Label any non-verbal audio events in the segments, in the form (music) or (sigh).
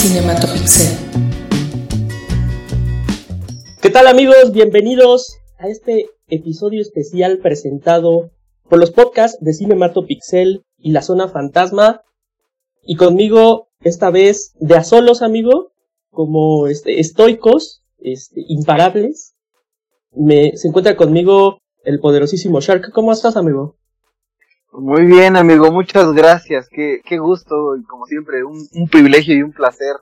Cinematopixel. ¿Qué tal amigos? Bienvenidos a este episodio especial presentado por los podcasts de Cinematopixel y la Zona Fantasma. Y conmigo, esta vez, de a solos, amigo, como este, estoicos, este, imparables. Me, se encuentra conmigo el poderosísimo Shark. ¿Cómo estás, amigo? Muy bien, amigo, muchas gracias. Qué, qué gusto y como siempre, un, un privilegio y un placer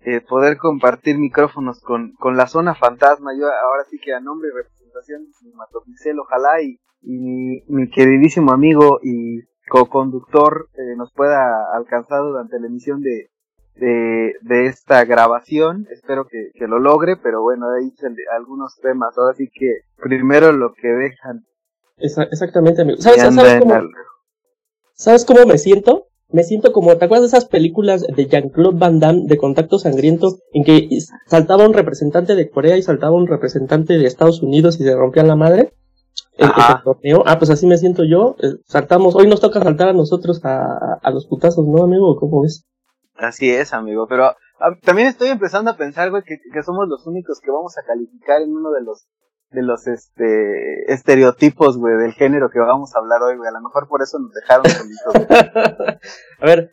eh, poder compartir micrófonos con, con la zona fantasma. Yo ahora sí que a nombre y representación Cinematopixel, ojalá y, y mi, mi queridísimo amigo y co-conductor eh, nos pueda alcanzar durante la emisión de, de, de esta grabación. Espero que, que lo logre, pero bueno, ahí algunos temas. Ahora sí que primero lo que dejan exactamente, amigo. ¿Sabes, cómo, ¿Sabes cómo me siento? Me siento como, ¿te acuerdas de esas películas de Jean-Claude Van Damme de Contacto Sangriento en que saltaba un representante de Corea y saltaba un representante de Estados Unidos y se rompían la madre? El, torneo. Ah, pues así me siento yo. Eh, saltamos, hoy nos toca saltar a nosotros a, a los putazos, ¿no, amigo? ¿Cómo ves? Así es, amigo, pero también estoy empezando a pensar, güey, que, que somos los únicos que vamos a calificar en uno de los de los este estereotipos, güey, del género que vamos a hablar hoy, güey. A lo mejor por eso nos dejaron solitos. (laughs) a ver,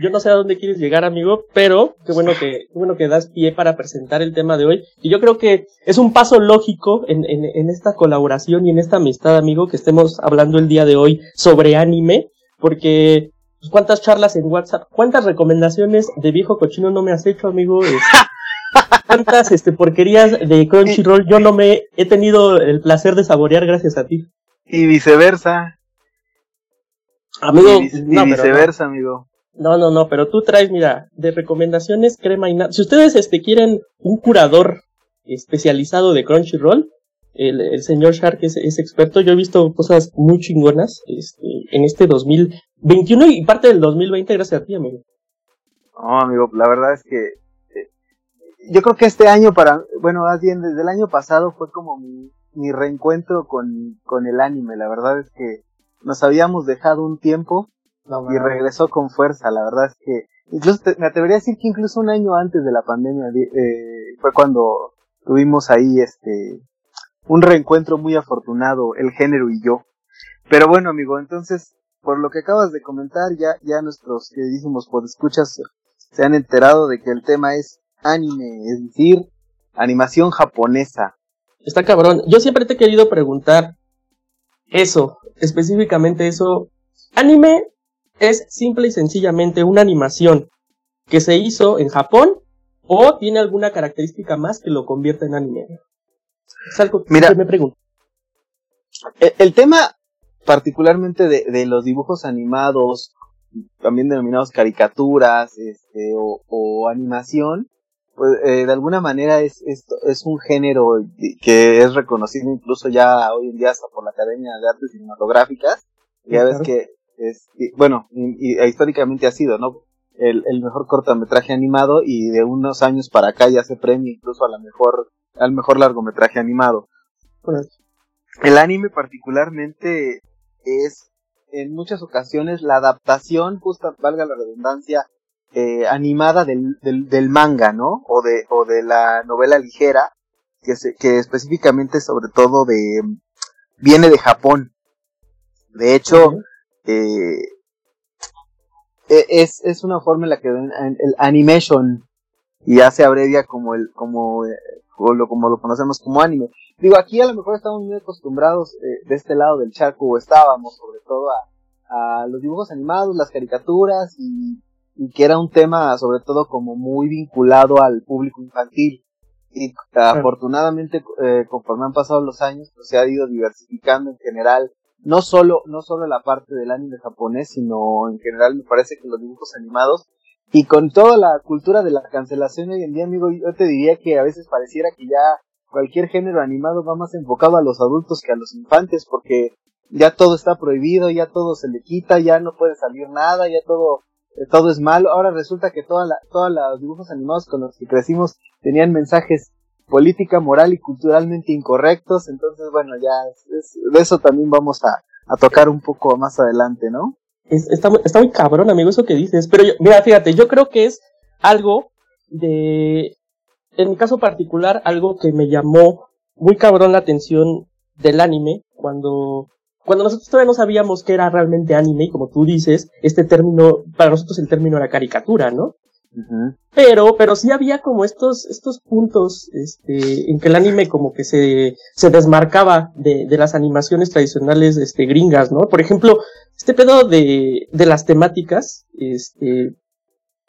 yo no sé a dónde quieres llegar, amigo, pero qué bueno que, qué bueno que das pie para presentar el tema de hoy. Y yo creo que es un paso lógico en, en, en esta colaboración y en esta amistad, amigo, que estemos hablando el día de hoy sobre anime, porque pues, cuántas charlas en WhatsApp, cuántas recomendaciones de viejo cochino no me has hecho, amigo. (laughs) tantas este, porquerías de Crunchyroll yo no me he tenido el placer de saborear gracias a ti. Y viceversa. Amigo, y, viceversa, amigo. No, no, no, pero tú traes, mira, de recomendaciones crema y nada. Si ustedes este, quieren un curador especializado de Crunchyroll, el, el señor Shark es, es, experto. Yo he visto cosas muy chingonas este, en este 2021 y parte del 2020 gracias a ti, amigo. No, amigo, la verdad es que yo creo que este año para, bueno, más bien desde el año pasado fue como mi, mi reencuentro con, con el anime. La verdad es que nos habíamos dejado un tiempo y regresó con fuerza. La verdad es que, incluso me atrevería a decir que incluso un año antes de la pandemia eh, fue cuando tuvimos ahí este, un reencuentro muy afortunado, el género y yo. Pero bueno, amigo, entonces, por lo que acabas de comentar, ya, ya nuestros queridísimos podescuchas se han enterado de que el tema es anime, es decir, animación japonesa. Está cabrón. Yo siempre te he querido preguntar eso, específicamente eso. Anime es simple y sencillamente una animación que se hizo en Japón o tiene alguna característica más que lo convierta en anime. Es algo que me pregunto. El, tema particularmente de, de, los dibujos animados, también denominados caricaturas este, o, o animación, pues eh, de alguna manera es, es, es, un género que es reconocido incluso ya hoy en día hasta por la Academia de Artes Cinematográficas. Ya ves que es, bueno, y, e históricamente ha sido, ¿no? El, el, mejor cortometraje animado y de unos años para acá ya se premia incluso a la mejor, al mejor largometraje animado. El anime particularmente es en muchas ocasiones la adaptación, justa, valga la redundancia, eh, animada del, del, del, manga, ¿no? O de, o de la novela ligera, que, se, que específicamente sobre todo de, viene de Japón. De hecho, eh, e, es, es una forma en la que el animation ya se abrevia como el, como, eh, lo, como lo conocemos como anime. Digo, aquí a lo mejor estamos muy acostumbrados eh, de este lado del charco, o estábamos sobre todo a, a los dibujos animados, las caricaturas y y que era un tema sobre todo como muy vinculado al público infantil. Y afortunadamente eh, conforme han pasado los años pues se ha ido diversificando en general no solo no solo la parte del anime japonés sino en general me parece que los dibujos animados. Y con toda la cultura de la cancelación hoy en día amigo yo te diría que a veces pareciera que ya cualquier género animado va más enfocado a los adultos que a los infantes porque ya todo está prohibido ya todo se le quita ya no puede salir nada ya todo todo es malo. Ahora resulta que toda la, todos los dibujos animados con los que crecimos tenían mensajes política, moral y culturalmente incorrectos. Entonces, bueno, ya de eso también vamos a, tocar un poco más adelante, ¿no? está, está, muy cabrón, amigo, eso que dices. Pero mira, fíjate, yo creo que es algo de, en mi caso particular, algo que me llamó muy cabrón la atención del anime cuando cuando nosotros todavía no sabíamos qué era realmente anime, y como tú dices, este término, para nosotros el término era caricatura, ¿no? Pero, pero sí había como estos, estos puntos, este, en que el anime como que se, se desmarcaba de, de las animaciones tradicionales, este, gringas, ¿no? Por ejemplo, este pedo de, de las temáticas, este,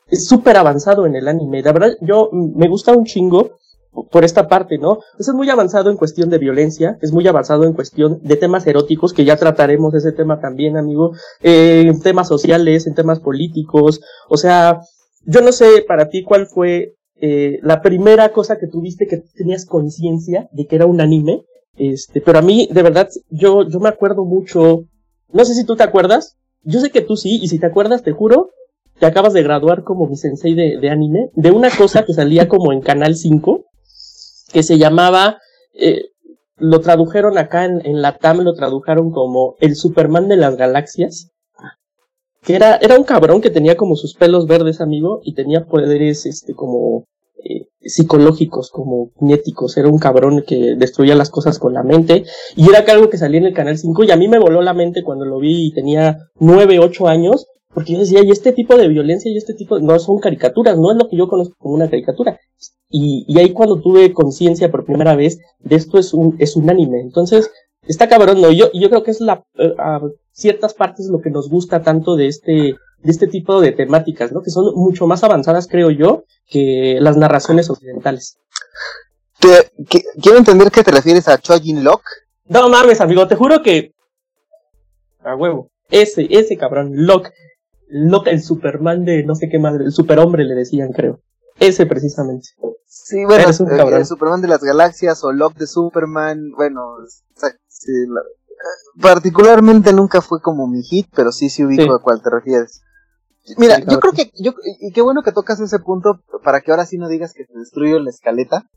es súper avanzado en el anime. La verdad, yo me gusta un chingo por esta parte, ¿no? Pues es muy avanzado en cuestión de violencia, es muy avanzado en cuestión de temas eróticos, que ya trataremos ese tema también, amigo, eh, en temas sociales, en temas políticos, o sea, yo no sé para ti cuál fue eh, la primera cosa que tuviste que tenías conciencia de que era un anime, este, pero a mí, de verdad, yo, yo me acuerdo mucho, no sé si tú te acuerdas, yo sé que tú sí, y si te acuerdas, te juro, te acabas de graduar como mi sensei de, de anime, de una cosa que salía como en Canal 5, que se llamaba, eh, lo tradujeron acá en, en la TAM, lo tradujeron como el Superman de las galaxias, que era, era un cabrón que tenía como sus pelos verdes, amigo, y tenía poderes, este, como, eh, psicológicos, como kinéticos, era un cabrón que destruía las cosas con la mente, y era algo que salía en el Canal 5, y a mí me voló la mente cuando lo vi y tenía nueve, ocho años, porque yo decía, y este tipo de violencia y este tipo, no son caricaturas, no es lo que yo conozco como una caricatura. Y, y ahí cuando tuve conciencia por primera vez de esto es un, es un anime. Entonces, está cabrón, ¿no? Y yo, yo creo que es la, eh, a ciertas partes lo que nos gusta tanto de este, de este tipo de temáticas, ¿no? Que son mucho más avanzadas, creo yo, que las narraciones occidentales. Te, que, quiero entender que te refieres a Chojin Locke. No mames, amigo, te juro que. A huevo. Ese, ese cabrón, Locke. Locke, el Superman de no sé qué madre, el superhombre le decían, creo. Ese precisamente. Sí, bueno, un el, el, Superman de las galaxias o Locke de Superman, bueno, sí, la, particularmente nunca fue como mi hit, pero sí, sí ubico sí. a cuál te refieres. Mira, sí, yo creo que, yo, y qué bueno que tocas ese punto para que ahora sí no digas que te destruyo la escaleta.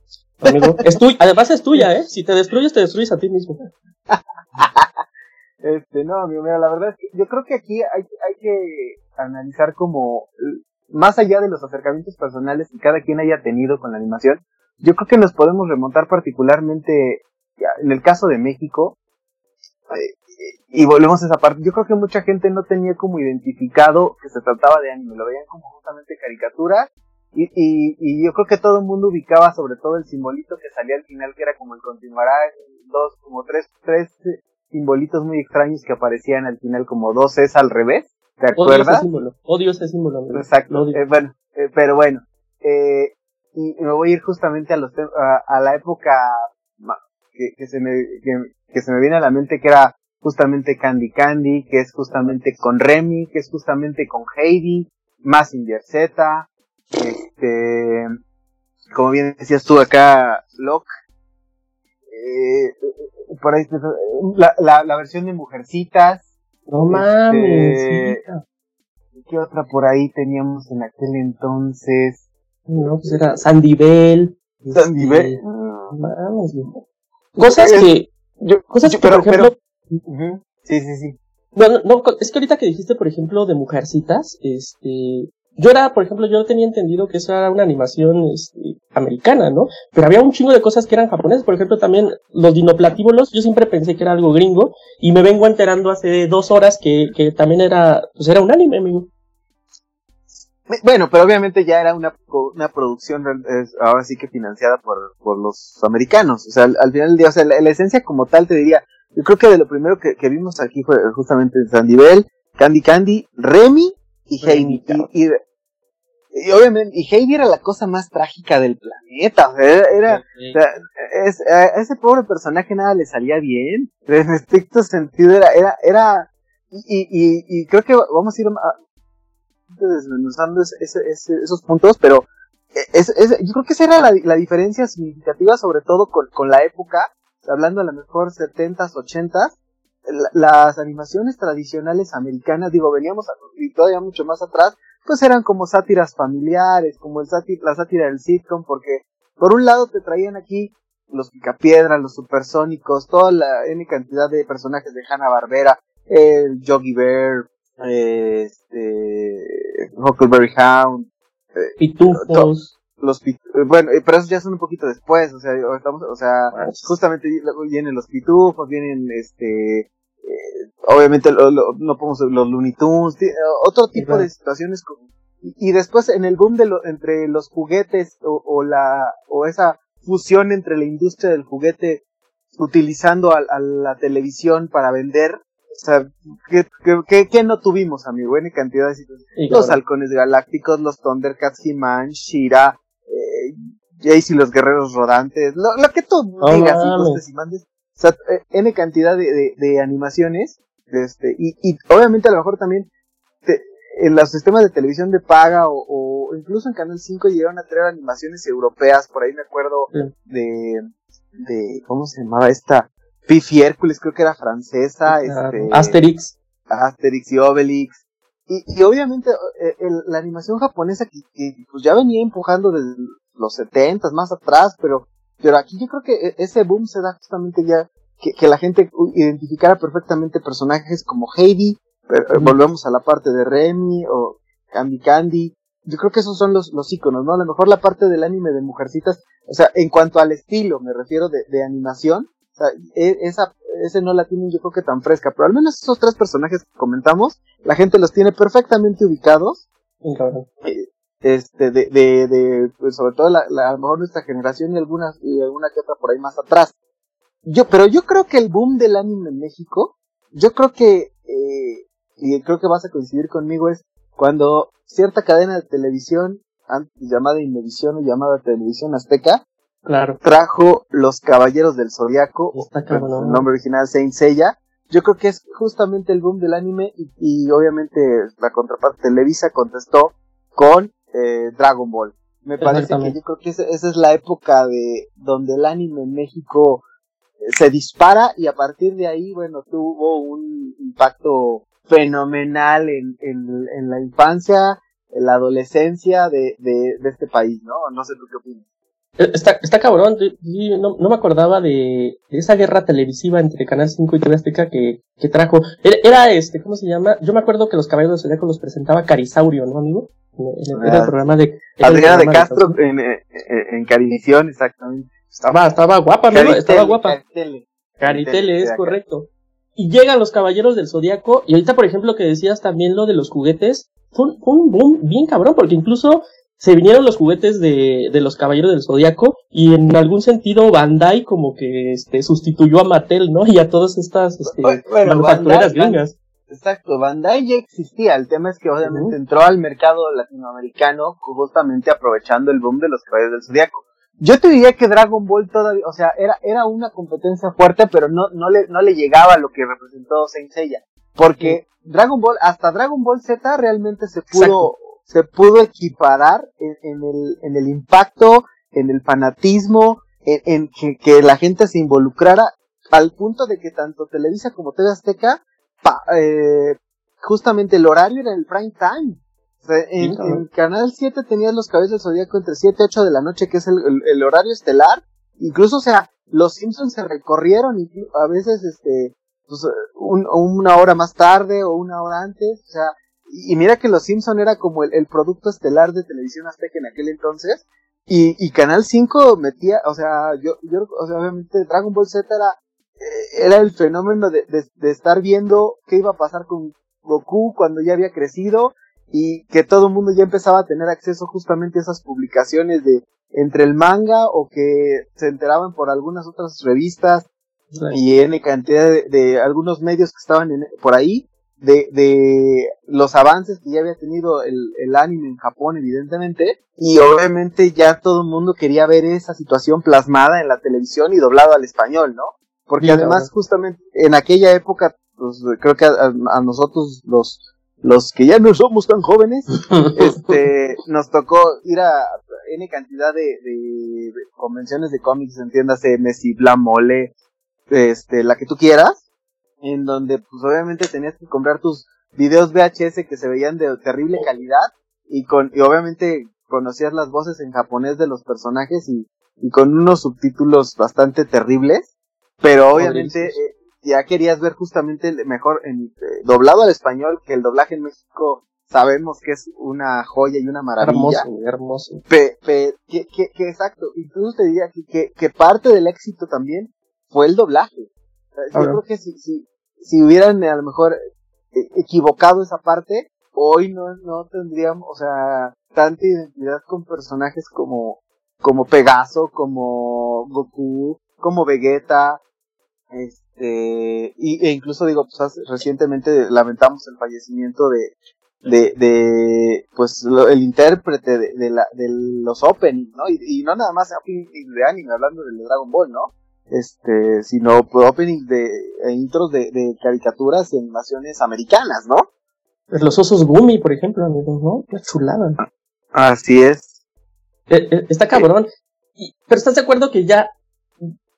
Amigo, es tuya, además es tuya, (laughs) eh. Si te destruyes, te destruyes a ti mismo. (laughs) este, no, amigo, mira, la verdad es que yo creo que aquí hay, hay que analizar como, más allá de los acercamientos personales que cada quien haya tenido con la animación, yo creo que nos podemos remontar particularmente, en el caso de México, y volvemos a esa parte, yo creo que mucha gente no tenía como identificado que se trataba de anime, lo veían como justamente caricatura, y, y, y yo creo que todo el mundo ubicaba sobre todo el simbolito que salía al final, que era como el continuará, dos, como tres, tres simbolitos muy extraños que aparecían al final como dos es al revés, ¿te acuerdas? Odio ese símbolo, odio ese símbolo. Amigo. Exacto, eh, bueno, eh, pero bueno, eh, y me voy a ir justamente a los a, a la época que, que se me que, que se me viene a la mente que era justamente Candy Candy, que es justamente con Remy, que es justamente con Heidi, Massinger Z, este, como bien decías tú acá, Locke, eh, por ahí, la, la, la, versión de Mujercitas. No mames. Este, ¿Qué otra por ahí teníamos en aquel entonces? No, pues era Sandy Bell. Sandy este. No mames. Cosas que yo, cosas yo, que, pero, por ejemplo, pero, uh -huh. sí, sí, sí. Bueno, no, es que ahorita que dijiste, por ejemplo, de Mujercitas, este, yo era, por ejemplo, yo tenía entendido que eso era una animación este, americana, ¿no? Pero había un chingo de cosas que eran japonesas, por ejemplo, también los dinoplatíbulos, yo siempre pensé que era algo gringo, y me vengo enterando hace dos horas que, que también era, pues era un anime, amigo. Bueno, pero obviamente ya era una, una producción ahora sí que financiada por, por los americanos. O sea, al, al final del día, o sea, la, la, esencia como tal te diría, yo creo que de lo primero que, que vimos aquí fue justamente Sandy Bell, Candy Candy, Remy y Heidi. Y, y, y, obviamente, y Heidi era la cosa más trágica del planeta. O sea, era, era sí. o sea, es, a ese pobre personaje nada le salía bien. En estricto sentido era, era, era, y, y, y creo que vamos a ir a, desmenuzando ese, ese, esos puntos, pero es, es, yo creo que esa era la, la, diferencia significativa, sobre todo con, con la época, hablando a lo mejor 70s, 80s, la, las animaciones tradicionales americanas, digo, veníamos a, y todavía mucho más atrás, pues eran como sátiras familiares, como el sátir, la sátira del sitcom, porque por un lado te traían aquí los picapiedras, los supersónicos, toda la N cantidad de personajes de Hanna Barbera, el Yogi Bear, este, Huckleberry Hound, eh, Pitufos. los pit- eh, bueno, eh, pero esos ya son un poquito después, o sea, estamos, o sea, justamente vienen los pitufos, vienen este, eh, obviamente lo- lo- no podemos los Looney Tunes, otro tipo de situaciones co- y, y después en el boom de lo, entre los juguetes o, o la o esa fusión entre la industria del juguete utilizando a, a la televisión para vender, o sea, ¿qué, qué, qué- qué no tuvimos, amigo? En cantidad de situaciones Y los halcones galácticos, los Thundercats, He-Man, Shira, eh, Jace y los guerreros rodantes, lo, lo que tú No digas y mames. O sea, eh, N cantidad de, de, de animaciones, este, y, y obviamente a lo mejor también te- en los sistemas de televisión de paga o, o incluso en Canal 5 llegaron a traer animaciones europeas, por ahí me acuerdo de, de, ¿cómo se llamaba esta? Fifi Hércules, creo que era francesa, este, Asterix. Asterix y Obelix. Y, y obviamente eh, el- la animación japonesa que, que, pues ya venía empujando desde los 70 más atrás, pero, pero aquí yo creo que e- ese boom se da justamente ya que, que la gente identificara perfectamente personajes como Heidi, eh, eh, Ujú. volvemos a la parte de Remy o Candy Candy. Yo creo que esos son los, los iconos, ¿no? A lo mejor la parte del anime de Mujercitas, o sea, en cuanto al estilo, me refiero de, de animación, o sea, e- esa, ese no la tienen yo creo que tan fresca, pero al menos esos tres personajes que comentamos, la gente los tiene perfectamente ubicados, Y cabrón. Este, de, de, de pues, sobre todo la, la- a lo mejor nuestra generación y algunas, y alguna que otra por ahí más atrás. Yo, pero yo creo que el boom del anime en México, yo creo que, eh, y creo que vas a coincidir conmigo, es cuando cierta cadena de televisión, llamada Inmevisión o llamada Televisión Azteca, Claro. trajo Los Caballeros del Zodiaco, Está el nombre original Saint Seiya. Yo creo que es justamente el boom del anime y, y obviamente la contraparte Televisa contestó con eh, Dragon Ball. Me parece que yo creo que esa, esa es la época de donde el anime en México eh, se dispara y a partir de ahí, bueno, tuvo un impacto fenomenal en, en, en la infancia, en la adolescencia de, de, de este país, ¿no? No sé tú qué opinas. Está, está cabrón, no, no me acordaba de, de esa guerra televisiva entre Canal 5 y TV Azteca que, que trajo. Era, era este, ¿cómo se llama? Yo me acuerdo que los caballeros del Zodiaco los presentaba Carisaurio, ¿no, amigo? En- en- Era el Ah, programa de... Adriana de Castro en, eh, eh, en Carivisión, exactamente. Estaba, estaba guapa, amigo, Caritele, estaba guapa. Caritele. Caritele, es correcto. Y llegan los caballeros del Zodiaco, y ahorita, por ejemplo, que decías también lo de los juguetes, fue, un- fue un boom bien cabrón, porque incluso se vinieron los juguetes de, de los caballeros del Zodiaco, y en algún sentido Bandai como que este sustituyó a Mattel, ¿no? Y a todas estas este, Bueno, manufactureras Bandai- gringas. Exacto, Bandai ya existía. El tema es que obviamente entró al mercado latinoamericano justamente aprovechando el boom de los caballeros del Zodiaco. Yo te diría que Dragon Ball todavía, o sea, era, era una competencia fuerte, pero no, no le, no le llegaba a lo que representó Saint Seiya. Porque Dragon Ball, hasta Dragon Ball Z realmente se pudo, Exacto. Se pudo equiparar en, en el, en el impacto, en el fanatismo, en, en que, que la gente se involucrara al punto de que tanto Televisa como TV Azteca, pa- eh, justamente el horario era el prime time. O sea, en, Sí, cabrón. en Canal 7 tenías los cabezas del zodiaco entre 7 y 8 de la noche, que es el, el- el horario estelar. Incluso, o sea, los Simpsons se recorrieron y a veces, este, pues, un- una hora más tarde o una hora antes. O sea, y, mira que los Simpson era como el, el producto estelar de televisión azteca en aquel entonces. Y, y Canal 5 metía, o sea, yo, yo, o sea, obviamente Dragon Ball Z era, eh, era el fenómeno de, de, de estar viendo qué iba a pasar con Goku cuando ya había crecido y que todo el mundo ya empezaba a tener acceso justamente a esas publicaciones de entre el manga o que se enteraban por algunas otras revistas y N cantidad de, de algunos medios que estaban en- por ahí, de, de los avances que ya había tenido el, el anime en Japón, evidentemente, y obviamente ya todo el mundo quería ver esa situación plasmada en la televisión y doblado al español, ¿no? Porque además justamente en aquella época, pues creo que a, nosotros los los que ya no somos tan jóvenes, (laughs) este, nos tocó ir a N cantidad de, de convenciones de cómics, entiéndase, Messi, Mole, este, la que tú quieras, en donde pues obviamente tenías que comprar tus videos VHS que se veían de terrible calidad y con, y obviamente conocías las voces en japonés de los personajes y, y con unos subtítulos bastante terribles, pero obviamente eh, ya querías ver justamente el mejor en, eh, doblado al español que el doblaje en México sabemos que es una joya y una maravilla. Hermoso, hermoso. Pe, pe, que, que, que, exacto, incluso te diría que, que, parte del éxito también fue el doblaje. Yo creo que si, si, si hubieran a lo mejor eh, equivocado esa parte, hoy no, no tendríamos, o sea, tanta identidad con personajes como, como Pegaso, como Goku, como Vegeta, este, y, e incluso digo, pues recientemente lamentamos el fallecimiento de, de, de pues el intérprete de, de, la, de los openings, ¿no? Y, no nada más de anime, hablando del Dragon Ball, ¿no? Este, sino openings de e intros de, de caricaturas y animaciones americanas, ¿no? Pues los osos Gumi, por ejemplo, amigos, ¿no? Qué chulada. Así es. Eh, eh, está cabrón. pero ¿estás de acuerdo que ya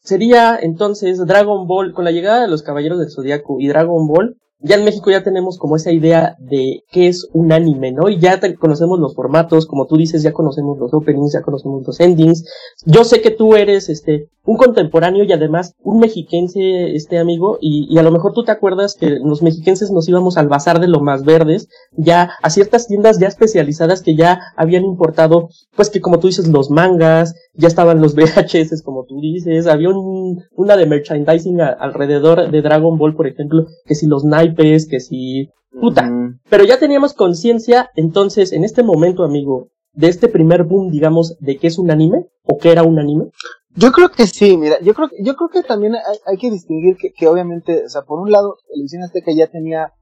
sería entonces Dragon Ball, con la llegada de los Caballeros del Zodiaco y Dragon Ball, ya en México ya tenemos como esa idea de qué es un anime, ¿no? Y ya conocemos los formatos, como tú dices, ya conocemos los openings, ya conocemos los endings. Yo sé que tú eres, este, un contemporáneo y además un mexiquense, este amigo, y, y a lo mejor tú te acuerdas que los mexiquenses nos íbamos al bazar de lo más verdes, ya a ciertas tiendas ya especializadas que ya habían importado, pues que como tú dices, los mangas, ya estaban los (laughs) VHS, como tú dices, había un, una de merchandising alrededor de Dragon Ball, por ejemplo, que si los naipes, que si... Puta. Pero ya teníamos conciencia, entonces, en este momento, amigo, de este primer boom, digamos, de que es un anime, o que era un anime. Yo creo que sí, mira, yo creo, yo creo que también hay, hay que distinguir que, que, obviamente, o sea, por un lado, Televisión Azteca ya tenía,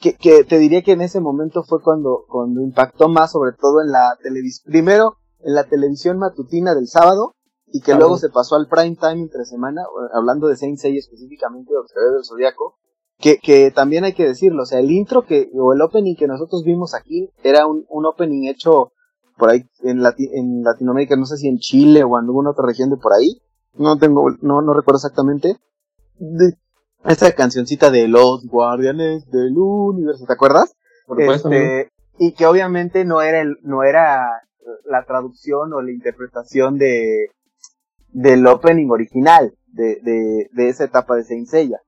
que, que te diría que en ese momento fue cuando, cuando impactó más, sobre todo en la televisión, primero, en la televisión matutina del sábado, y que luego se pasó al prime time entre semana, hablando de Saint Seiya específicamente, de Observador del Zodiaco, que, que también hay que decirlo, o sea, el intro que, o el opening que nosotros vimos aquí, era un, un opening hecho por ahí en, en Latinoamérica, no sé si en Chile o en alguna otra región de por ahí, no tengo, no, no recuerdo exactamente, de esta cancioncita de Los Guardianes del Universo, ¿te acuerdas? Por este, y que obviamente no era el, no era la traducción o la interpretación de del opening original de, de, de esa etapa de Saint Seiya.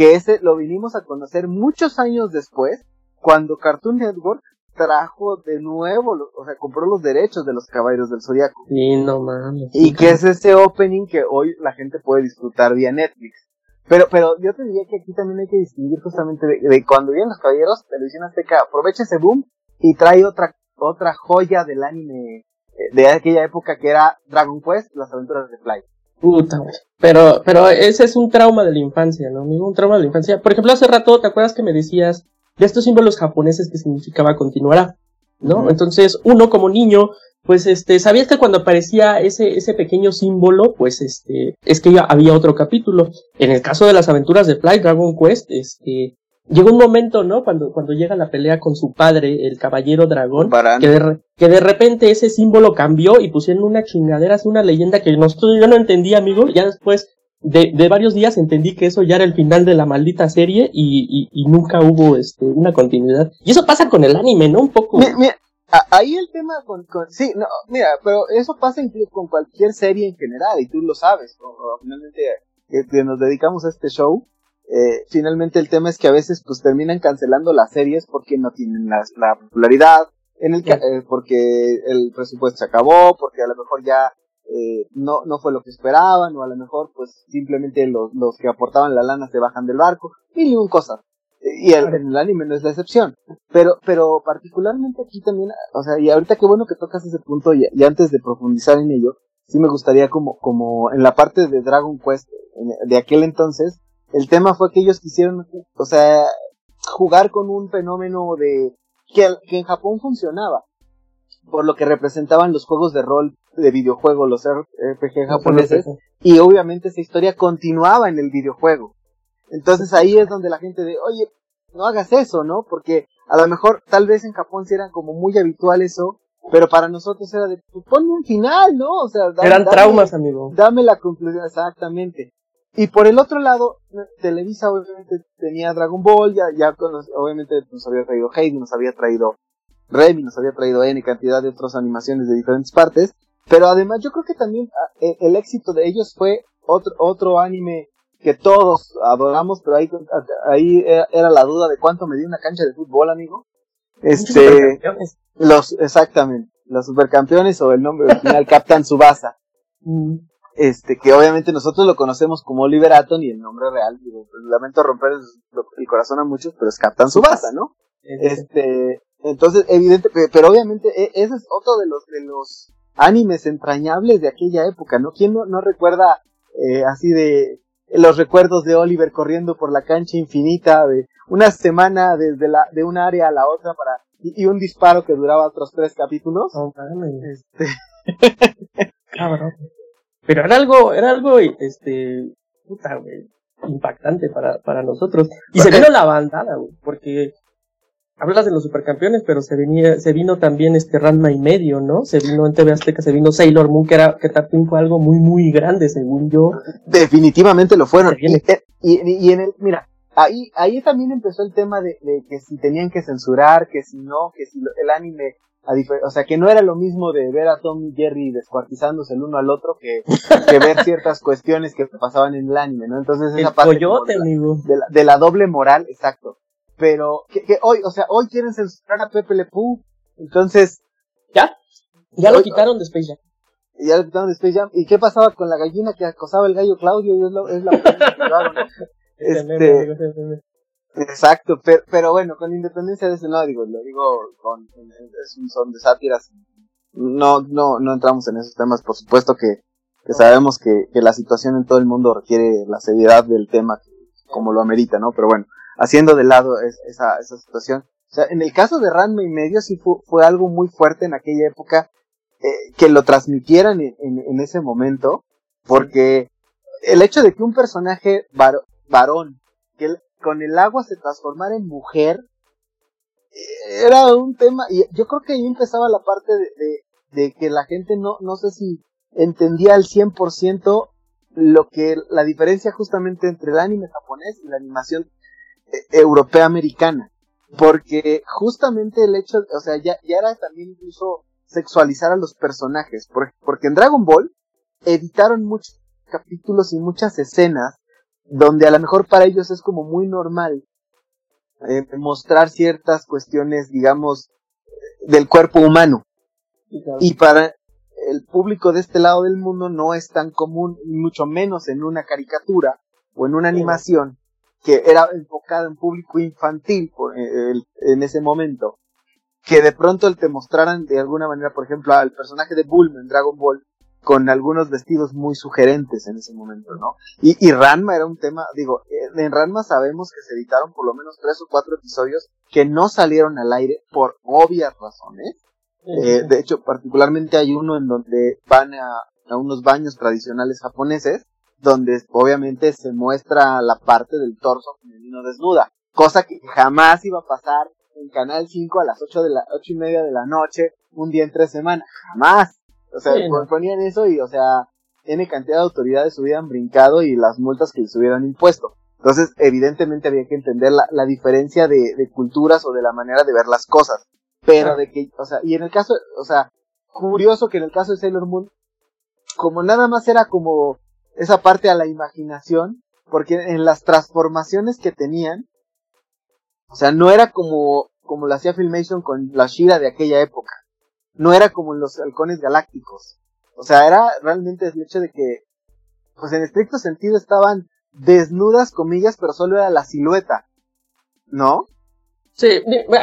Que ese lo vinimos a conocer muchos años después, cuando Cartoon Network trajo de nuevo, o sea, compró los derechos de los Caballeros del Zodiaco. Sí, no mames. Y que es ese opening que hoy la gente puede disfrutar vía Netflix. Pero, pero yo te diría que aquí también hay que distinguir justamente de, cuando vienen los Caballeros, Televisión Azteca aprovecha ese boom y trae otra, otra joya del anime eh, de aquella época que era Dragon Quest, las aventuras de Fly. Puta, Pero, pero ese es un trauma de la infancia, ¿no? Un trauma de la infancia. Por ejemplo, hace rato, ¿te acuerdas que me decías de estos símbolos japoneses que significaba continuará, ¿no? Entonces, uno como niño, pues este, sabías que cuando aparecía ese, ese pequeño símbolo, pues este, es que ya había otro capítulo. En el caso de las aventuras de Fly Dragon Quest, este, llegó un momento, ¿no? Cuando, cuando llega la pelea con su padre, el caballero dragón, que de, que de repente ese símbolo cambió y pusieron una chingadera, así una leyenda que nosotros yo no entendía, amigo, ya después de, de, varios días entendí que eso ya era el final de la maldita serie y, y, nunca hubo este, una continuidad. Y eso pasa con el anime, ¿no? Un poco. Mira, ahí el tema con, con, Sí, no, mira, pero eso pasa incluso con cualquier serie en general y tú lo sabes. Finalmente, que, nos dedicamos a este show, eh, finalmente el tema es que a veces pues terminan cancelando las series porque no tienen la, la popularidad, en el eh, porque el presupuesto se acabó, porque a lo mejor ya eh, no, no fue lo que esperaban, o a lo mejor pues simplemente los, los que aportaban la lana se bajan del barco, mil y un cosas. Y el, anime no es la excepción. Pero, pero particularmente aquí también, o sea, y ahorita qué bueno que tocas ese punto, y, y antes de profundizar en ello, sí me gustaría como, como en la parte de Dragon Quest, de aquel entonces, el tema fue que ellos quisieron, o sea, jugar con un fenómeno de, que, que en Japón funcionaba por lo que representaban los juegos de rol de videojuego, los RPG japoneses, y obviamente esa historia continuaba en el videojuego. Entonces ahí es donde la gente de, oye, no hagas eso, ¿no? Porque a lo mejor tal vez en Japón sí era como muy habitual eso, pero para nosotros era de, pues ponme un final, ¿no? O sea, eran traumas, amigo. Dame la conclusión, exactamente. Y por el otro lado, Televisa obviamente tenía Dragon Ball, ya, ya obviamente nos había traído Heidi, nos había traído Remy nos había traído N cantidad de otras animaciones de diferentes partes, pero además yo creo que también ah, e, el, éxito de ellos fue otro, otro anime que todos adoramos, pero ahí, ahí era la duda de cuánto medía una cancha de fútbol, amigo. Este, los, exactamente, los supercampeones o el nombre original (laughs) Captain Subasa. Este, que obviamente nosotros lo conocemos como Oliver Atom y el nombre real, digo, pues, lamento romper el, corazón a muchos, pero es Captain Subasa, ¿no? Este, entonces, evidente, pero obviamente e, ese es otro de los, de los animes entrañables de aquella época, ¿no? ¿Quién no, no recuerda eh, así de los recuerdos de Oliver corriendo por la cancha infinita de una semana desde la, de un área a la otra para, y, un disparo que duraba otros tres capítulos? este... (laughs) Cabrón. Pero era algo, era algo, este, puta, güey, impactante para, para nosotros. Y se vino la bandada, güey, porque hablas de los supercampeones, pero se venía, se vino también este Ranma y medio, ¿no? Se vino en TV Azteca, se vino Sailor Moon, que era, que también fue algo muy, muy grande, según yo. Definitivamente lo fueron. Y, y, en el, mira, ahí, ahí también empezó el tema de, de, que si tenían que censurar, que si no, que si el anime, o sea, que no era lo mismo de ver a Tom y Jerry descuartizándose el uno al otro que, que ver (laughs) ciertas cuestiones que pasaban en el anime, ¿no? Entonces esa parte de, la, de la doble moral, exacto pero que, que, hoy, o sea, hoy quieren censurar a Pepe Le Pew, entonces... ¿Ya? Ya lo quitaron de Space Jam. Ya lo quitaron de Space Jam. ¿Y qué pasaba con la gallina que acosaba el gallo Claudio? Es la, es la (laughs) este, Exacto, pero, bueno, con independencia de eso, no, digo, lo digo con, es un son de sátiras. No, no, no entramos en esos temas, por supuesto que, sabemos que, que la situación en todo el mundo requiere la seriedad del tema como lo amerita, ¿no? Pero bueno, haciendo de lado esa, esa situación. O sea, en el caso de Ranma y medio sí fue, algo muy fuerte en aquella época eh, que lo transmitieran en, en, ese momento, porque el hecho de que un personaje varón, que con el agua se transformara en mujer, eh, era un tema, y yo creo que ahí empezaba la parte de, de, de que la gente no, no sé si entendía al 100% lo que la diferencia justamente entre el anime japonés y la animación europea americana. Porque justamente el hecho, o sea, ya, ya era también incluso sexualizar a los personajes. Porque, en Dragon Ball editaron muchos capítulos y muchas escenas donde a lo mejor para ellos es como muy normal eh, mostrar ciertas cuestiones, digamos, del cuerpo humano. Y para el público de este lado del mundo no es tan común, mucho menos en una caricatura o en una animación, que era enfocado en público infantil por, eh, en ese momento, que de pronto te mostraran de alguna manera, por ejemplo, al personaje de Bulma en Dragon Ball, con algunos vestidos muy sugerentes en ese momento, ¿no? Y, y Ranma era un tema, digo, en Ranma sabemos que se editaron por lo menos tres o cuatro episodios que no salieron al aire por obvias razones. Eh, de hecho, particularmente hay uno en donde van a, a unos baños tradicionales japoneses donde obviamente se muestra la parte del torso femenino desnuda, cosa que jamás iba a pasar en Canal 5 a las 8 de la ocho y media de la noche, un día en tres semanas, jamás. O sea, ponían eso y, o sea, N cantidad de autoridades hubieran brincado y las multas que les hubieran impuesto. Entonces, evidentemente había que entender la, la diferencia de, de, culturas o de la manera de ver las cosas. Pero de que, o sea, y en el caso, o sea, curioso que en el caso de Sailor Moon, como nada más era como esa parte a la imaginación, porque en las transformaciones que tenían, o sea, no era como, como lo hacía Filmation con la Shira de aquella época. No era como en los halcones galácticos. O sea, era realmente el hecho de que, pues en estricto sentido estaban desnudas, comillas, pero solo era la silueta. ¿No? Sí,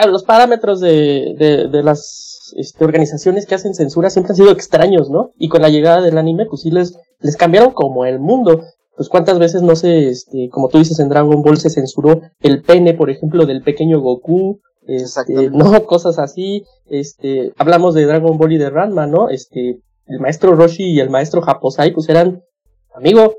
los parámetros de, de, de las este, organizaciones que hacen censura siempre han sido extraños, ¿no? Y con la llegada del anime, pues sí les, les cambiaron como el mundo. Pues cuántas veces, no sé, este, como tú dices en Dragon Ball se censuró el pene, por ejemplo, del pequeño Goku, este, (laughs) no, cosas así, este, hablamos de Dragon Ball y de Ranma, ¿no? Este, el maestro Roshi y el maestro Japosai, pues eran, amigo,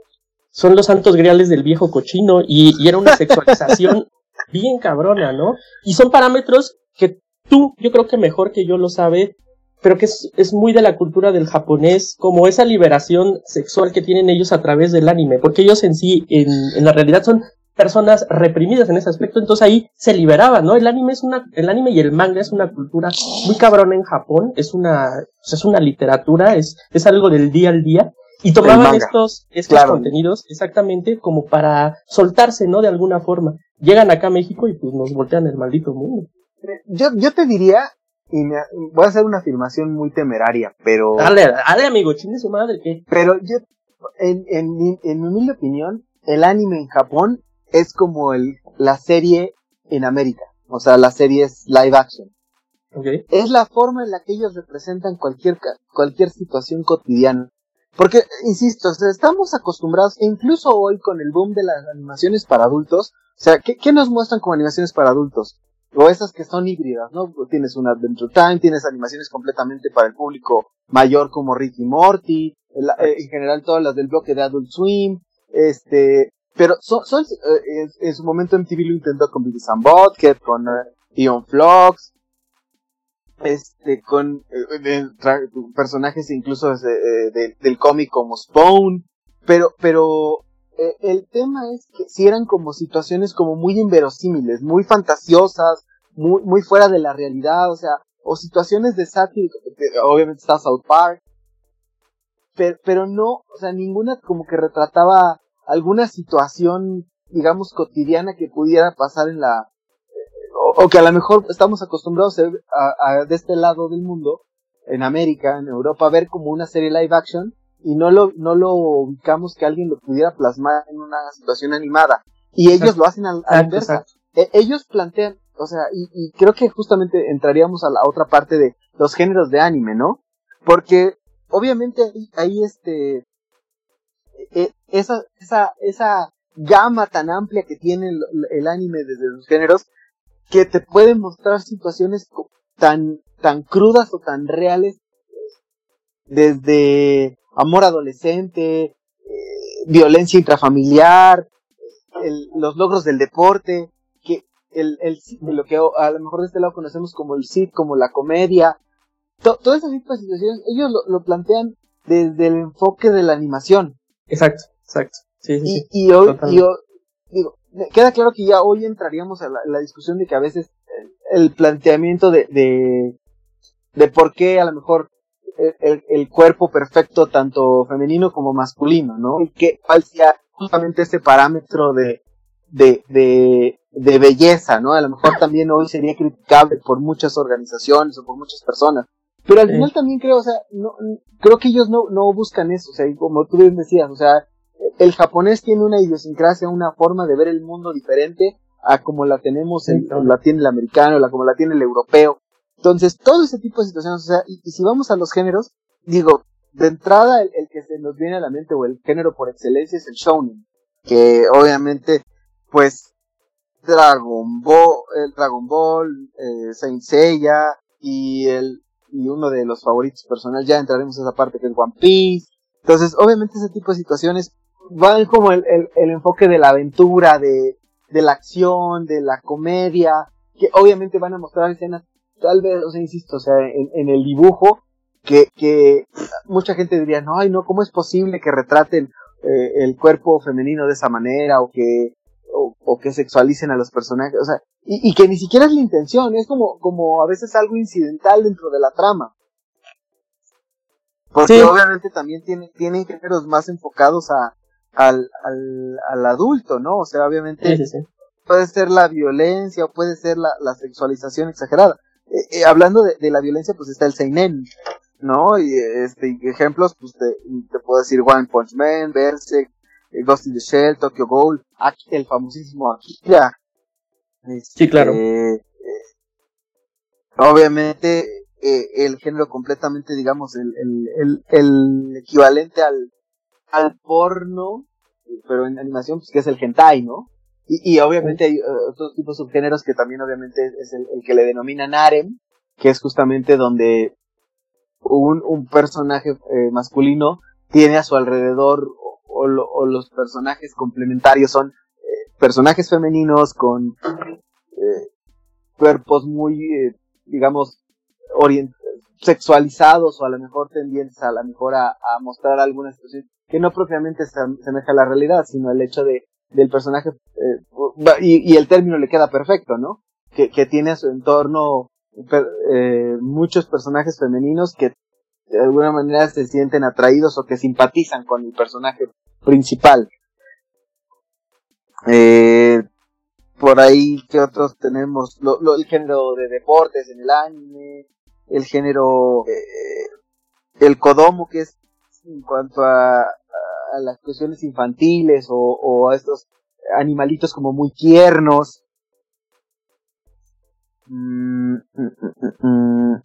son los santos griales del viejo cochino y, y era una sexualización (laughs) bien cabrona, ¿no? Y son parámetros que tú, yo creo que mejor que yo lo sabe, pero que es, es, muy de la cultura del japonés, como esa liberación sexual que tienen ellos a través del anime, porque ellos en sí, en, en la realidad son personas reprimidas en ese aspecto, entonces ahí se liberaban, ¿no? El anime es una, el anime y el manga es una cultura muy cabrona en Japón, es una, es una literatura, es, es algo del día al día, y tomaban estos, estos contenidos exactamente como para soltarse, ¿no? De alguna forma. Llegan acá a México y pues nos voltean el maldito mundo. Yo, yo te diría, y me, voy a hacer una afirmación muy temeraria, pero... Dale, dale amigo, chingue su madre, ¿qué? Pero yo, en, en, mi, en mi humilde opinión, el anime en Japón es como el, la serie en América. O sea, la serie es live action. Okay. Es la forma en la que ellos representan cualquier, cualquier situación cotidiana. Porque, insisto, o sea, estamos acostumbrados, e incluso hoy con el boom de las animaciones para adultos, o sea, ¿qué, ¿qué, nos muestran como animaciones para adultos? O esas que son híbridas, ¿no? Tienes un Adventure Time, tienes animaciones completamente para el público mayor como Ricky Morty, el, eh, en general todas las del bloque de Adult Swim, este, pero son, eh, en, su momento MTV lo intentó con and Butthead, con uh, Ion Flux, este, con eh, personajes incluso de, de, del cómic como Spawn, pero, pero eh, el tema es que si eran como situaciones como muy inverosímiles, muy fantasiosas, muy, muy fuera de la realidad, o sea, o situaciones de sátira, obviamente está South Park, pero, pero no, o sea, ninguna como que retrataba alguna situación, digamos, cotidiana que pudiera pasar en la, o, o que a lo mejor estamos acostumbrados a, a, a, de este lado del mundo, en América, en Europa, a ver como una serie live action, y no lo, no lo ubicamos que alguien lo pudiera plasmar en una situación animada. Y ellos exacto. lo hacen a, a la inversa. E, ellos plantean, o sea, y, y, creo que justamente entraríamos a la otra parte de los géneros de anime, ¿no? Porque obviamente ahí, ahí este, e, esa, esa, esa gama tan amplia que tiene el, el anime desde sus géneros, que te pueden mostrar situaciones tan, tan crudas o tan reales, desde amor adolescente, eh, violencia intrafamiliar, los logros del deporte, que el, el, lo que a lo mejor de este lado conocemos como el sit, como la comedia, to, todo ese tipo de situaciones, ellos lo, lo, plantean desde el enfoque de la animación. Exacto, exacto. Sí, sí, y, y hoy, y hoy, digo, queda claro que ya hoy entraríamos a la, la discusión de que a veces el, el planteamiento de, de, de por qué a lo mejor el, el, cuerpo perfecto tanto femenino como masculino, ¿no? Y que cuál sea justamente ese parámetro de, de, de, de belleza, ¿no? A lo mejor también hoy sería criticable por muchas organizaciones o por muchas personas. Pero al final también creo, o sea, no, creo que ellos no, no buscan eso, o sea, como tú bien decías, o sea, el japonés tiene una idiosincrasia, una forma de ver el mundo diferente a como la tenemos, el, la tiene el americano, la como la tiene el europeo. Entonces, todo ese tipo de situaciones, o sea, y, y si vamos a los géneros, digo, de entrada el, el, que se nos viene a la mente o el género por excelencia es el shounen, que obviamente, pues, Dragon Ball, el Dragon Ball, eh, Saint Seiya y el y uno de los favoritos personales, ya entraremos a esa parte que es One Piece. Entonces, obviamente ese tipo de situaciones van como el, el, el enfoque de la aventura, de, de la acción, de la comedia, que obviamente van a mostrar escenas tal vez, o sea, insisto, o sea, en, en el dibujo, que, que mucha gente diría, no, ay, no, ¿cómo es posible que retraten eh, el cuerpo femenino de esa manera o que, o, o, que sexualicen a los personajes? O sea, y, y, que ni siquiera es la intención, es como, como a veces algo incidental dentro de la trama. Porque sí. obviamente también tiene, tienen géneros más enfocados a, al, al, al adulto, ¿no? O sea, obviamente sí, sí, puede ser la violencia o puede ser la, la sexualización exagerada eh, eh, hablando de, de, la violencia, pues está el Seinen, ¿no? Y este, ejemplos, pues te, te, puedo decir One Punch Man, Berserk, Ghost in the Shell, Tokyo Ghoul, el famosísimo Akira. Este, sí, claro. Eh, obviamente, el género completamente, digamos, el, el, el, el equivalente al, al porno, pero en animación, pues que es el hentai, ¿no? Y, y obviamente hay uh, otros tipos de subgéneros que también obviamente es el, el, que le denominan harem, que es justamente donde un, un personaje eh, masculino tiene a su alrededor o, lo, o los personajes complementarios son eh, personajes femeninos con eh, cuerpos muy, eh, digamos, sexualizados o a lo mejor tendientes a lo mejor a, mostrar alguna situación que no propiamente se asemeja a la realidad, sino el hecho de del personaje eh, y, y, el término le queda perfecto, ¿no? Que, tiene a su entorno eh, muchos personajes femeninos que de alguna manera se sienten atraídos o que simpatizan con el personaje principal. Eh, por ahí, ¿qué otros tenemos? Lo, el género de deportes en el anime, el género, eh, el Kodomo, que es en cuanto a, a las cuestiones infantiles o, a estos animalitos como muy tiernos. Mm, mm, mm,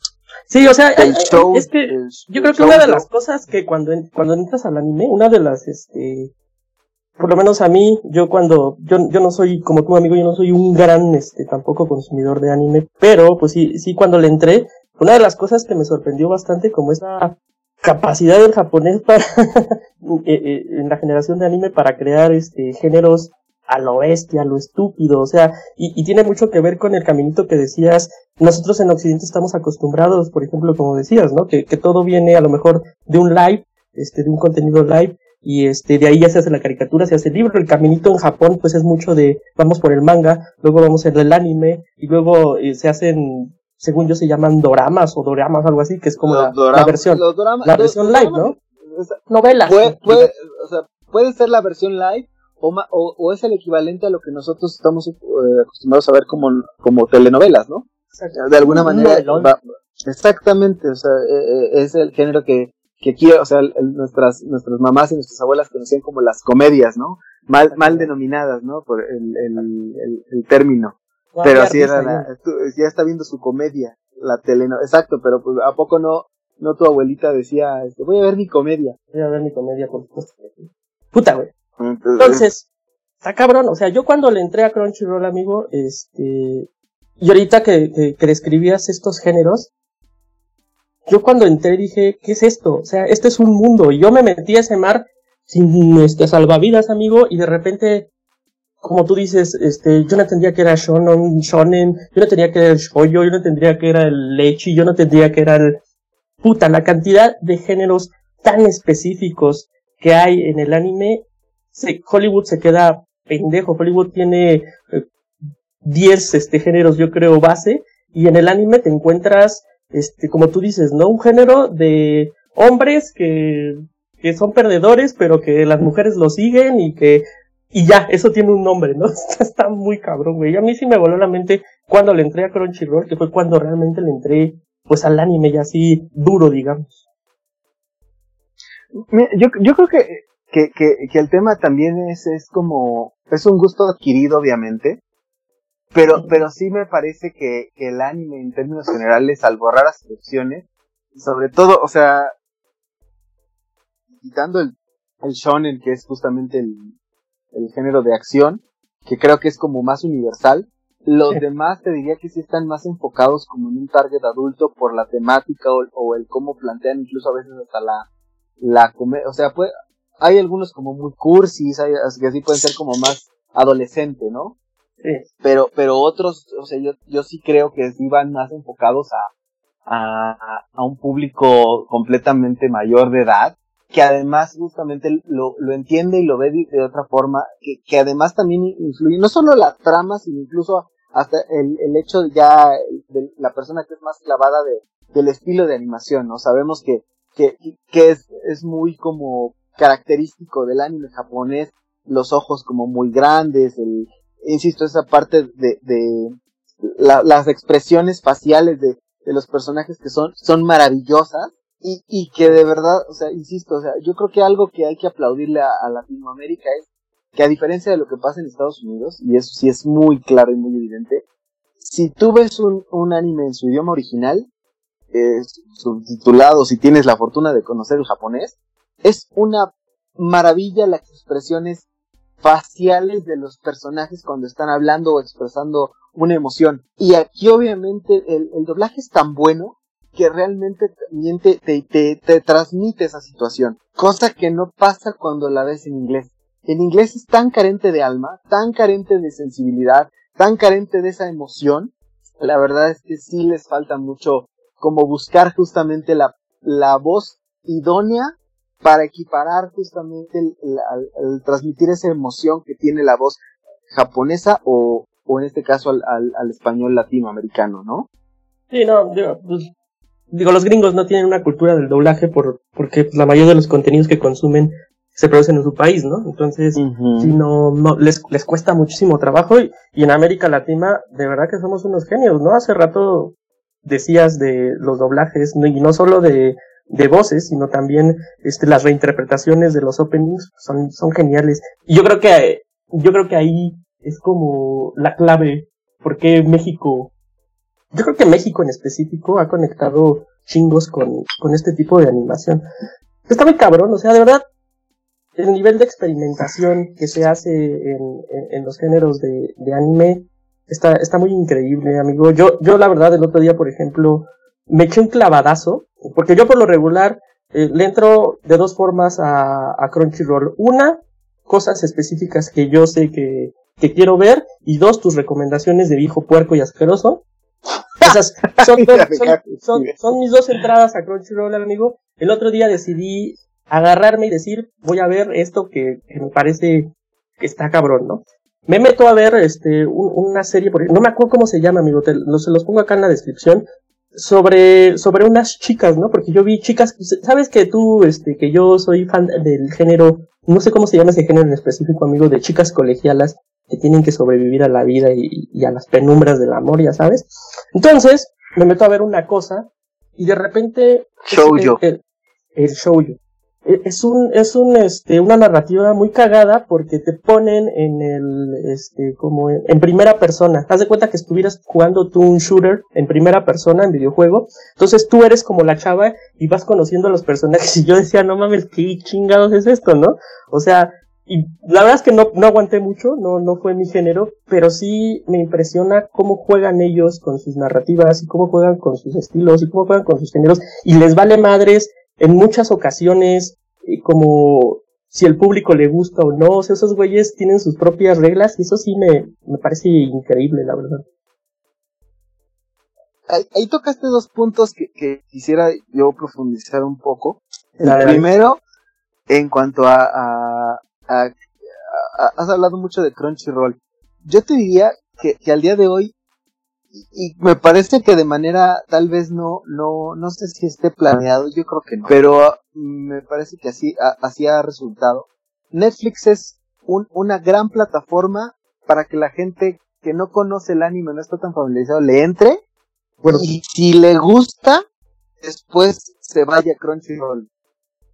sí, o sea, es que yo creo que una de las cosas que cuando, cuando entras al anime, una de las, este, por lo menos a mí, yo cuando, yo, yo no soy como tu amigo, yo no soy un gran, este, tampoco consumidor de anime, pero pues sí, sí cuando le entré, una de las cosas que me sorprendió bastante como esa capacidad del japonés (laughs) para, eh, eh, en la generación de anime para crear, este, géneros a lo bestia, a lo estúpido, o sea, y, y, tiene mucho que ver con el caminito que decías, nosotros en Occidente estamos acostumbrados, por ejemplo, como decías, ¿no? Que, que todo viene a lo mejor de un live, este, de un contenido live, y este de ahí ya se hace la caricatura, se hace el libro, el caminito en Japón pues es mucho de vamos por el manga, luego vamos en el anime y luego eh, se hacen según yo se llaman doramas o doramas algo así, que es como la, versión la versión live, ¿no? Novelas. Puede, o sea, puede ser la versión live o, o, es el equivalente a lo que nosotros estamos eh, acostumbrados a ver como, como telenovelas, ¿no? De alguna manera. exactamente, o sea, eh, es el género que, que aquí, o sea, nuestras, nuestras mamás y nuestras abuelas conocían como las comedias, ¿no? Mal, mal denominadas, ¿no? Por el, el, el, término. pero así era, la, ya está viendo su comedia, la telenovela, exacto, pero pues, ¿a poco no, no tu abuelita decía, este, voy a ver mi comedia? Voy a ver mi comedia, por supuesto. Puta, güey. Entonces, está cabrón, o sea, yo cuando le entré a Crunchyroll, amigo, este, y ahorita que, que, que describías estos géneros, yo cuando entré dije, ¿qué es esto? O sea, este es un mundo. Y yo me metí a ese mar sin este salvavidas, amigo, y de repente, como tú dices, este, yo no tendría que era shonen, shonen, yo no tendría que era el shoyo, yo no tendría que era el lechi, yo no tendría que era el puta, la cantidad de géneros tan específicos que hay en el anime, Hollywood se queda pendejo, Hollywood tiene 10 eh, este géneros, yo creo, base, y en el anime te encuentras este, como tú dices, ¿no? Un género de hombres que, que son perdedores, pero que las mujeres lo siguen y que, y ya, eso tiene un nombre, ¿no? (laughs) Está muy cabrón, güey. A mí sí me voló la mente cuando le entré a Crunchyroll, que fue cuando realmente le entré, pues, al anime ya así duro, digamos. Yo, yo creo que, que, que, que el tema también es, es como, es un gusto adquirido, obviamente, pero, pero sí me parece que, que el anime en términos generales, salvo raras excepciones, sobre todo, o sea, quitando el, el shonen, que es justamente el, el género de acción, que creo que es como más universal, los demás te diría que sí están más enfocados como en un target adulto por la temática o, o el cómo plantean incluso a veces hasta la, la comedia, o sea, pues, hay algunos como muy cursis, hay, que así pueden ser como más adolescente, ¿no? Pero, pero otros, o sea, yo, yo sí creo que sí van más enfocados a, a, a un público completamente mayor de edad, que además justamente lo, lo entiende y lo ve de, otra forma, que, que además también influye, no solo las tramas, sino incluso hasta el, el hecho ya de la persona que es más clavada de, del estilo de animación, ¿no? Sabemos que, que, que es, es muy como característico del anime japonés, los ojos como muy grandes, el, insisto, esa parte de, de las expresiones faciales de, de, los personajes que son, son maravillosas y, y que de verdad, o sea, insisto, o sea, yo creo que algo que hay que aplaudirle a, Latinoamérica es que a diferencia de lo que pasa en Estados Unidos, y eso sí es muy claro y muy evidente, si tú ves un, un anime en su idioma original, eh, subtitulado, si tienes la fortuna de conocer el japonés, es una maravilla las expresiones faciales de los personajes cuando están hablando o expresando una emoción. Y aquí obviamente el, doblaje es tan bueno que realmente también te, te, te, transmite esa situación. Cosa que no pasa cuando la ves en inglés. En inglés es tan carente de alma, tan carente de sensibilidad, tan carente de esa emoción. La verdad es que sí les falta mucho como buscar justamente la, la voz idónea para equiparar justamente el, transmitir esa emoción que tiene la voz japonesa o, o en este caso al, al, español latinoamericano, ¿no? Sí, no, digo, pues, digo, los gringos no tienen una cultura del doblaje por, porque pues, la mayoría de los contenidos que consumen se producen en su país, ¿no? Entonces, si no, no les, les cuesta muchísimo trabajo y, y en América Latina, de verdad que somos unos genios, ¿no? Hace rato decías de los doblajes, y no solo de, de voces, sino también este, las reinterpretaciones de los openings son, son geniales. Y yo creo que, yo creo que ahí es como la clave, porque México, yo creo que México en específico ha conectado chingos con, con este tipo de animación. Está muy cabrón, o sea, de verdad, el nivel de experimentación que se hace en, en, los géneros de, de anime está, está muy increíble, amigo. Yo, yo la verdad, el otro día, por ejemplo, me eché un clavadazo, porque yo por lo regular eh, le entro de dos formas a, a Crunchyroll. Una, cosas específicas que yo sé que, que quiero ver, y dos, tus recomendaciones de viejo puerco y asqueroso. (laughs) Esas son, son, son, mis dos entradas a Crunchyroll, amigo. El otro día decidí agarrarme y decir, voy a ver esto que, que me parece que está cabrón, ¿no? Me meto a ver este una serie, no me acuerdo cómo se llama, amigo, te, se los pongo acá en la descripción, sobre, sobre unas chicas, ¿no? Porque yo vi chicas, sabes que tú, este, que yo soy fan del género, no sé cómo se llama ese género en específico, amigo, de chicas colegialas que tienen que sobrevivir a la vida y, a las penumbras del amor, ya sabes. Entonces, me meto a ver una cosa y de repente... Shoujo. El, el, el e, es un, es un, este, una narrativa muy cagada porque te ponen en el, este, como en, primera persona. Haz de cuenta que estuvieras jugando tú un shooter en primera persona en videojuego. Entonces tú eres como la chava y vas conociendo a los personajes (laughs) y yo decía, no mames, qué chingados es esto, ¿no? O sea, y la verdad es que no, no aguanté mucho, no, no fue mi género, pero sí me impresiona cómo juegan ellos con sus narrativas y cómo juegan con sus estilos y cómo juegan con sus géneros y les vale madres en muchas ocasiones, como si el público le gusta o no, o sea, esos güeyes tienen sus propias reglas y eso sí me, me parece increíble, la verdad. Ahí, tocaste dos puntos que, que, quisiera yo profundizar un poco. El primero, en cuanto a, a, a, Has hablado mucho de Crunchyroll. Yo te diría que, que al día de hoy y me parece que de manera tal vez no no no sé si esté planeado yo creo que no pero me parece que así así ha resultado. Netflix es un, una gran plataforma para que la gente que no conoce el anime no está tan familiarizado le entre. Bueno, y si le gusta después se vaya a Crunchyroll.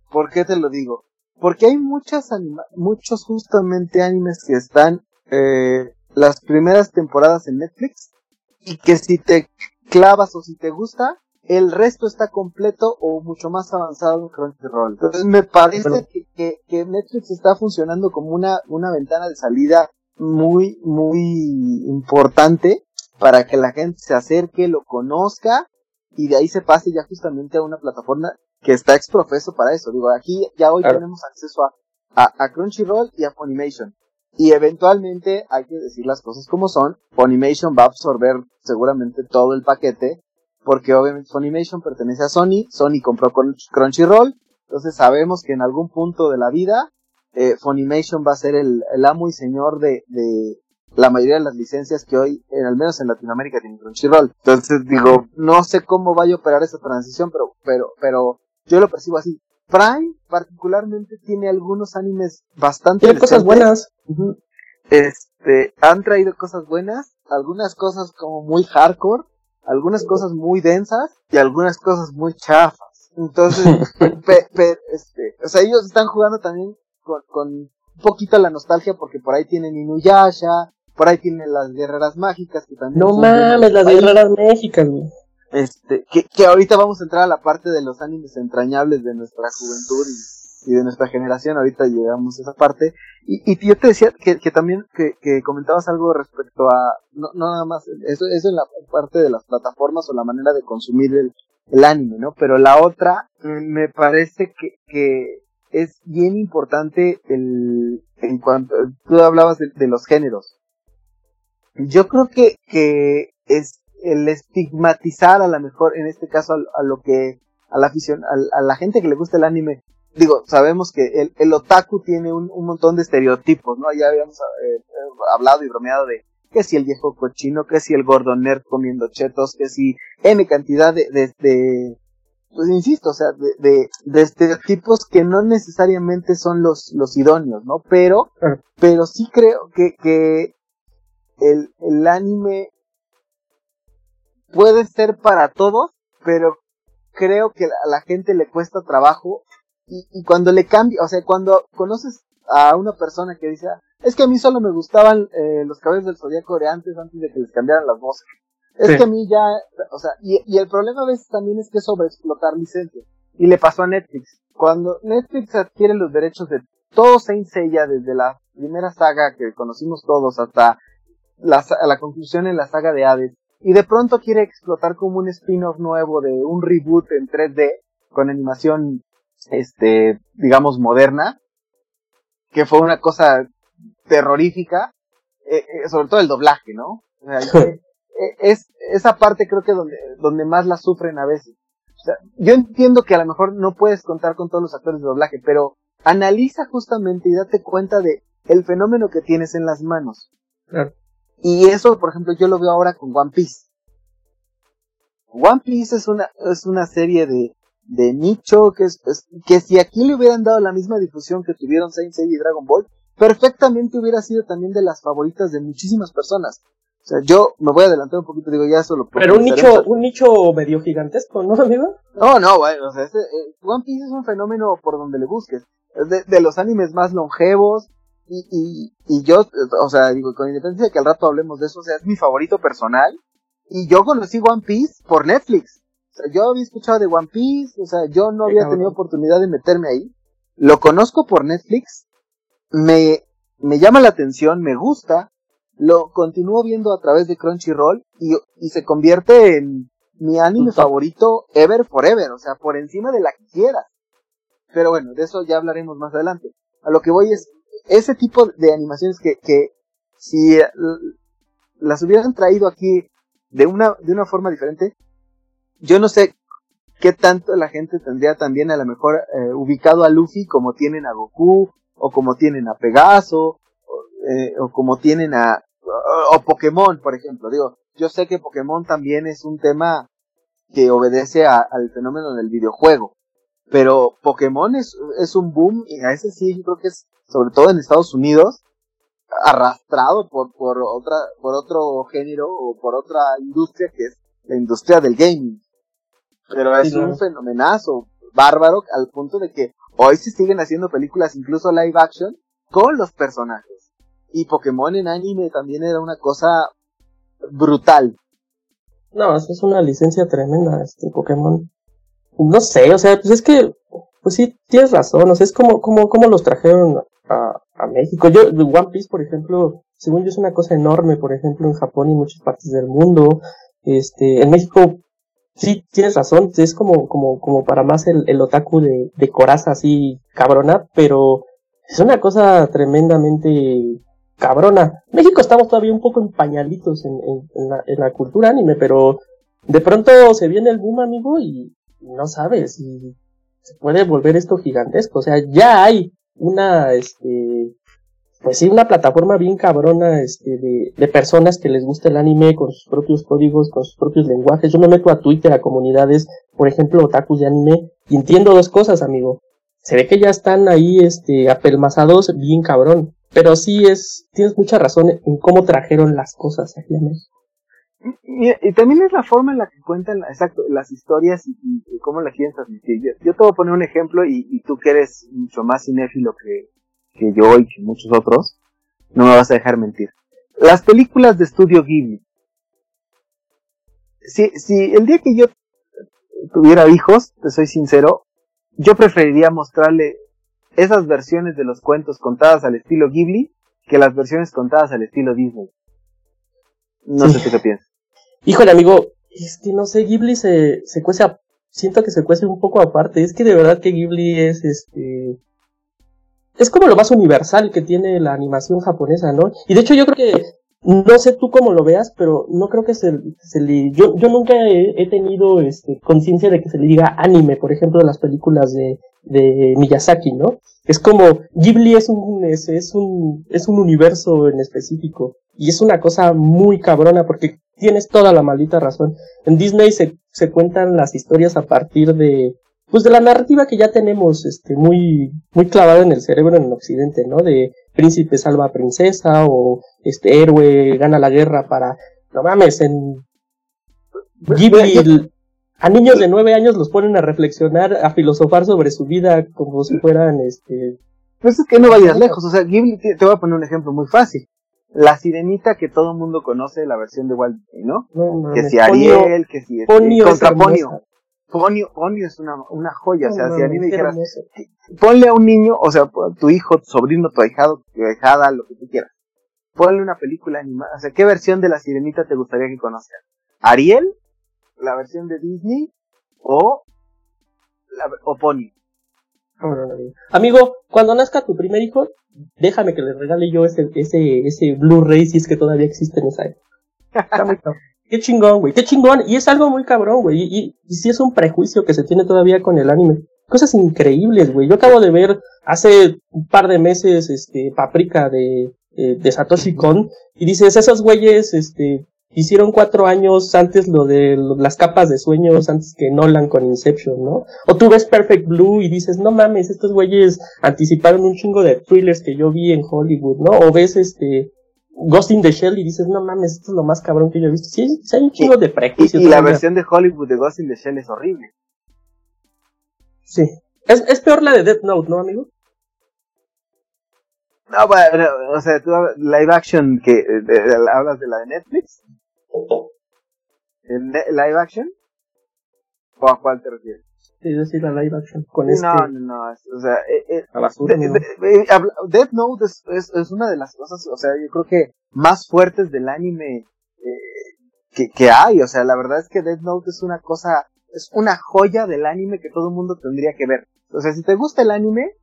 ¿por qué te lo digo? porque hay muchas anima muchos justamente animes que están eh, las primeras temporadas en Netflix y que si te clavas o si te gusta, el resto está completo o mucho más avanzado en Crunchyroll. Entonces me parece que, que, Netflix está funcionando como una, una ventana de salida muy, muy importante para que la gente se acerque, lo conozca y de ahí se pase ya justamente a una plataforma que está exprofeso para eso. Digo, aquí ya hoy tenemos acceso a, a, a, Crunchyroll y a Funimation. Y eventualmente hay que decir las cosas como son. Funimation va a absorber seguramente todo el paquete. Porque obviamente Funimation pertenece a Sony. Sony compró Crunchyroll. Entonces sabemos que en algún punto de la vida eh, Funimation va a ser el, amo y señor de, la mayoría de las licencias que hoy, en, al menos en Latinoamérica, tiene Crunchyroll. Entonces digo, no sé cómo vaya a operar esa transición, pero, pero, pero yo lo percibo así. Prime particularmente tiene algunos animes bastante tiene cosas buenas. Este han traído cosas buenas algunas cosas como muy hardcore algunas cosas muy densas y algunas cosas muy chafas. Entonces (laughs) este o sea ellos están jugando también con, con un poquito la nostalgia porque por ahí tienen Inuyasha por ahí tienen las guerreras mágicas que también no mames las guerreras mágicas este, que, que ahorita vamos a entrar a la parte de los animes entrañables de nuestra juventud y, de nuestra generación, ahorita llegamos a esa parte. Y, y yo te decía que, que también que, que, comentabas algo respecto a, no, no nada más, eso, eso en la parte de las plataformas o la manera de consumir el, el anime, ¿no? Pero la otra, mm, me parece que, que es bien importante el, en cuanto, tú hablabas de, de los géneros. Yo creo que, que es, el estigmatizar a lo mejor, en este caso, a, lo que, a la afición, a, la gente que le gusta el anime, digo, sabemos que el, el otaku tiene un, un, montón de estereotipos, ¿no? Ya habíamos eh, hablado y bromeado de que si el viejo cochino, que si el gordo nerd comiendo chetos, que si N cantidad de, de, pues insisto, o sea, de, de, de, estereotipos que no necesariamente son los, los idóneos, ¿no? Pero, pero sí creo que, que el, el anime puede ser para todos, pero creo que a la gente le cuesta trabajo y, y cuando le cambia, o sea, cuando conoces a una persona que dice, ah, es que a mí solo me gustaban eh, los cabellos del zodiaco de antes, antes de que les cambiaran las voces. Es que a mí ya, o sea, y, y, el problema a veces también es que es sobreexplotar licencias. Y le pasó a Netflix. Cuando Netflix adquiere los derechos de todo Saint Seiya, desde la primera saga que conocimos todos hasta la, la conclusión en la saga de Hades, y de pronto quiere explotar como un spin-off nuevo de un reboot en 3D con animación, este, digamos, moderna, que fue una cosa terrorífica, eh, eh, sobre todo el doblaje, ¿no? (laughs) Eh, es esa parte creo que donde, donde más la sufren a veces. O sea, yo entiendo que a lo mejor no puedes contar con todos los actores de doblaje, pero analiza justamente y date cuenta de el fenómeno que tienes en las manos. Claro. Y eso, por ejemplo, yo lo veo ahora con One Piece. One Piece es una, es una serie de, de nicho que es, que si aquí le hubieran dado la misma difusión que tuvieron Saint Seiya y Dragon Ball, perfectamente hubiera sido también de las favoritas de muchísimas personas. O sea, yo me voy a adelantar un poquito, digo, ya eso lo Pero un nicho, un nicho medio gigantesco, ¿no, amigo? No, no, bueno, o sea, eh, One Piece es un fenómeno por donde le busques. Es de, de los animes más longevos, y, y, y yo, o sea, digo, con independencia de que al rato hablemos de eso, o sea, es mi favorito personal. Y yo conocí One Piece por Netflix. O sea, yo había escuchado de One Piece, o sea, yo no había tenido oportunidad de meterme ahí. Lo conozco por Netflix, me, me llama la atención, me gusta, lo continúo viendo a través de Crunchyroll y, y se convierte en mi anime favorito ever forever, o sea, por encima de la que quieras. Pero bueno, de eso ya hablaremos más adelante. A lo que voy es, ese tipo de animaciones que, que si las hubieran traído aquí de una, de una forma diferente, yo no sé qué tanto la gente tendría también a lo mejor eh, ubicado a Luffy como tienen a Goku, o como tienen a Pegaso, o, eh, como tienen a, o, o, Pokémon, por ejemplo. Digo, yo sé que Pokémon también es un tema que obedece a, al fenómeno del videojuego, pero Pokémon es, es un boom y a ese sí yo creo que es sobre todo en Estados Unidos, arrastrado por, por otra, por otro género o por otra industria que es la industria del gaming. Pero es un fenomenazo bárbaro al punto de que hoy se siguen haciendo películas incluso live action con los personajes. Y Pokémon en anime también era una cosa brutal. No, es una licencia tremenda este Pokémon. No sé, o sea, pues es que, pues sí, tienes razón, o sea, es como, como, como los trajeron a, México. Yo, One Piece, por ejemplo, según yo es una cosa enorme, por ejemplo, en Japón y en muchas partes del mundo. Este, en México, sí, tienes razón, es como, como, como para más el, otaku de, coraza así cabrona, pero es una cosa tremendamente cabrona. México estamos todavía un poco en pañalitos en, en, la, en la cultura anime, pero de pronto se viene el boom, amigo, y no sabes, y se puede volver esto gigantesco. O sea, ya hay una, este, pues sí, una plataforma bien cabrona, este, de, de personas que les gusta el anime con sus propios códigos, con sus propios lenguajes. Yo me meto a Twitter, a comunidades, por ejemplo, otakus de anime, y entiendo dos cosas, amigo. Se ve que ya están ahí, este, apelmazados bien cabrón. Pero sí es, tienes mucha razón en cómo trajeron las cosas aquí. Y, y, también es la forma en la que cuentan exacto, las historias y, y cómo las quieren transmitir. Yo, yo, te voy a poner un ejemplo y, y, tú que eres mucho más cinéfilo que, que yo y que muchos otros, no me vas a dejar mentir. Las películas de estudio Ghibli. Si, si el día que yo tuviera hijos, te soy sincero, yo preferiría mostrarle esas versiones de los cuentos contadas al estilo Ghibli que las versiones contadas al estilo Disney. No sí. sé tú qué piensas. Híjole, amigo, es que no sé, Ghibli se, se cuece, a, siento que se cuece un poco aparte. Es que de verdad que Ghibli es este. Es como lo más universal que tiene la animación japonesa, ¿no? Y de hecho yo creo que, no sé tú cómo lo veas, pero no creo que se, se le, yo, yo nunca he, he tenido este, conciencia de que se le diga anime, por ejemplo, de las películas de, de Miyazaki, ¿no? Es como Ghibli es un es, es un es un universo en específico y es una cosa muy cabrona porque tienes toda la maldita razón. En Disney se, se cuentan las historias a partir de pues de la narrativa que ya tenemos este muy muy clavada en el cerebro en el occidente, ¿no? De príncipe salva a princesa o este héroe gana la guerra para no mames en Ghibli a niños de nueve años los ponen a reflexionar, a filosofar sobre su vida como si fueran este pues es que no vayas lejos, o sea, Ghibli te, voy a poner un ejemplo muy fácil. La sirenita que todo el mundo conoce, la versión de Walt Disney, ¿no? que si Ariel, que si este, contra Ponio. Ponio, Ponio es una, una joya, o sea, si a mí me dijeras, ponle a un niño, o sea, tu hijo, tu sobrino, tu ahijado, tu ahijada, lo que tú quieras, ponle una película animada, o sea, ¿qué versión de la sirenita te gustaría que conozcan? ¿Ariel? ¿La versión de Disney? ¿O, la, o Ponio? Amigo, cuando nazca tu primer hijo, déjame que le regale yo ese, ese, ese Blu-ray si es que todavía existe en esa época. Qué chingón, güey, qué chingón. Y es algo muy cabrón, güey. Y, y, sí es un prejuicio que se tiene todavía con el anime. Cosas increíbles, güey. Yo acabo de ver hace un par de meses, este, Paprika de, de Satoshi Kon. Y dices, esos güeyes, este, hicieron cuatro años antes lo de las capas de sueños antes que Nolan con Inception, ¿no? O tú ves Perfect Blue y dices, no mames, estos güeyes anticiparon un chingo de thrillers que yo vi en Hollywood, ¿no? O ves este Ghost in the Shell y dices, no mames, esto es lo más cabrón que yo he visto. Sí, hay un chingo de prejuicios. Y, la versión de Hollywood de Ghost in the Shell es horrible. Sí. Es, es peor la de Death Note, ¿no, amigo? No, bueno, o sea, tú live action que hablas de la de Netflix. ¿El live action? ¿O a cuál te refieres? Sí, yo sí la live action con no, este. No, no, no, o sea, eh, eh, a basura, de, de, Death Note es, es, es, una de las cosas, o sea, yo creo que más fuertes del anime eh, que, que hay, o sea, la verdad es que Death Note es una cosa, es una joya del anime que todo el mundo tendría que ver. O sea, si te gusta el anime,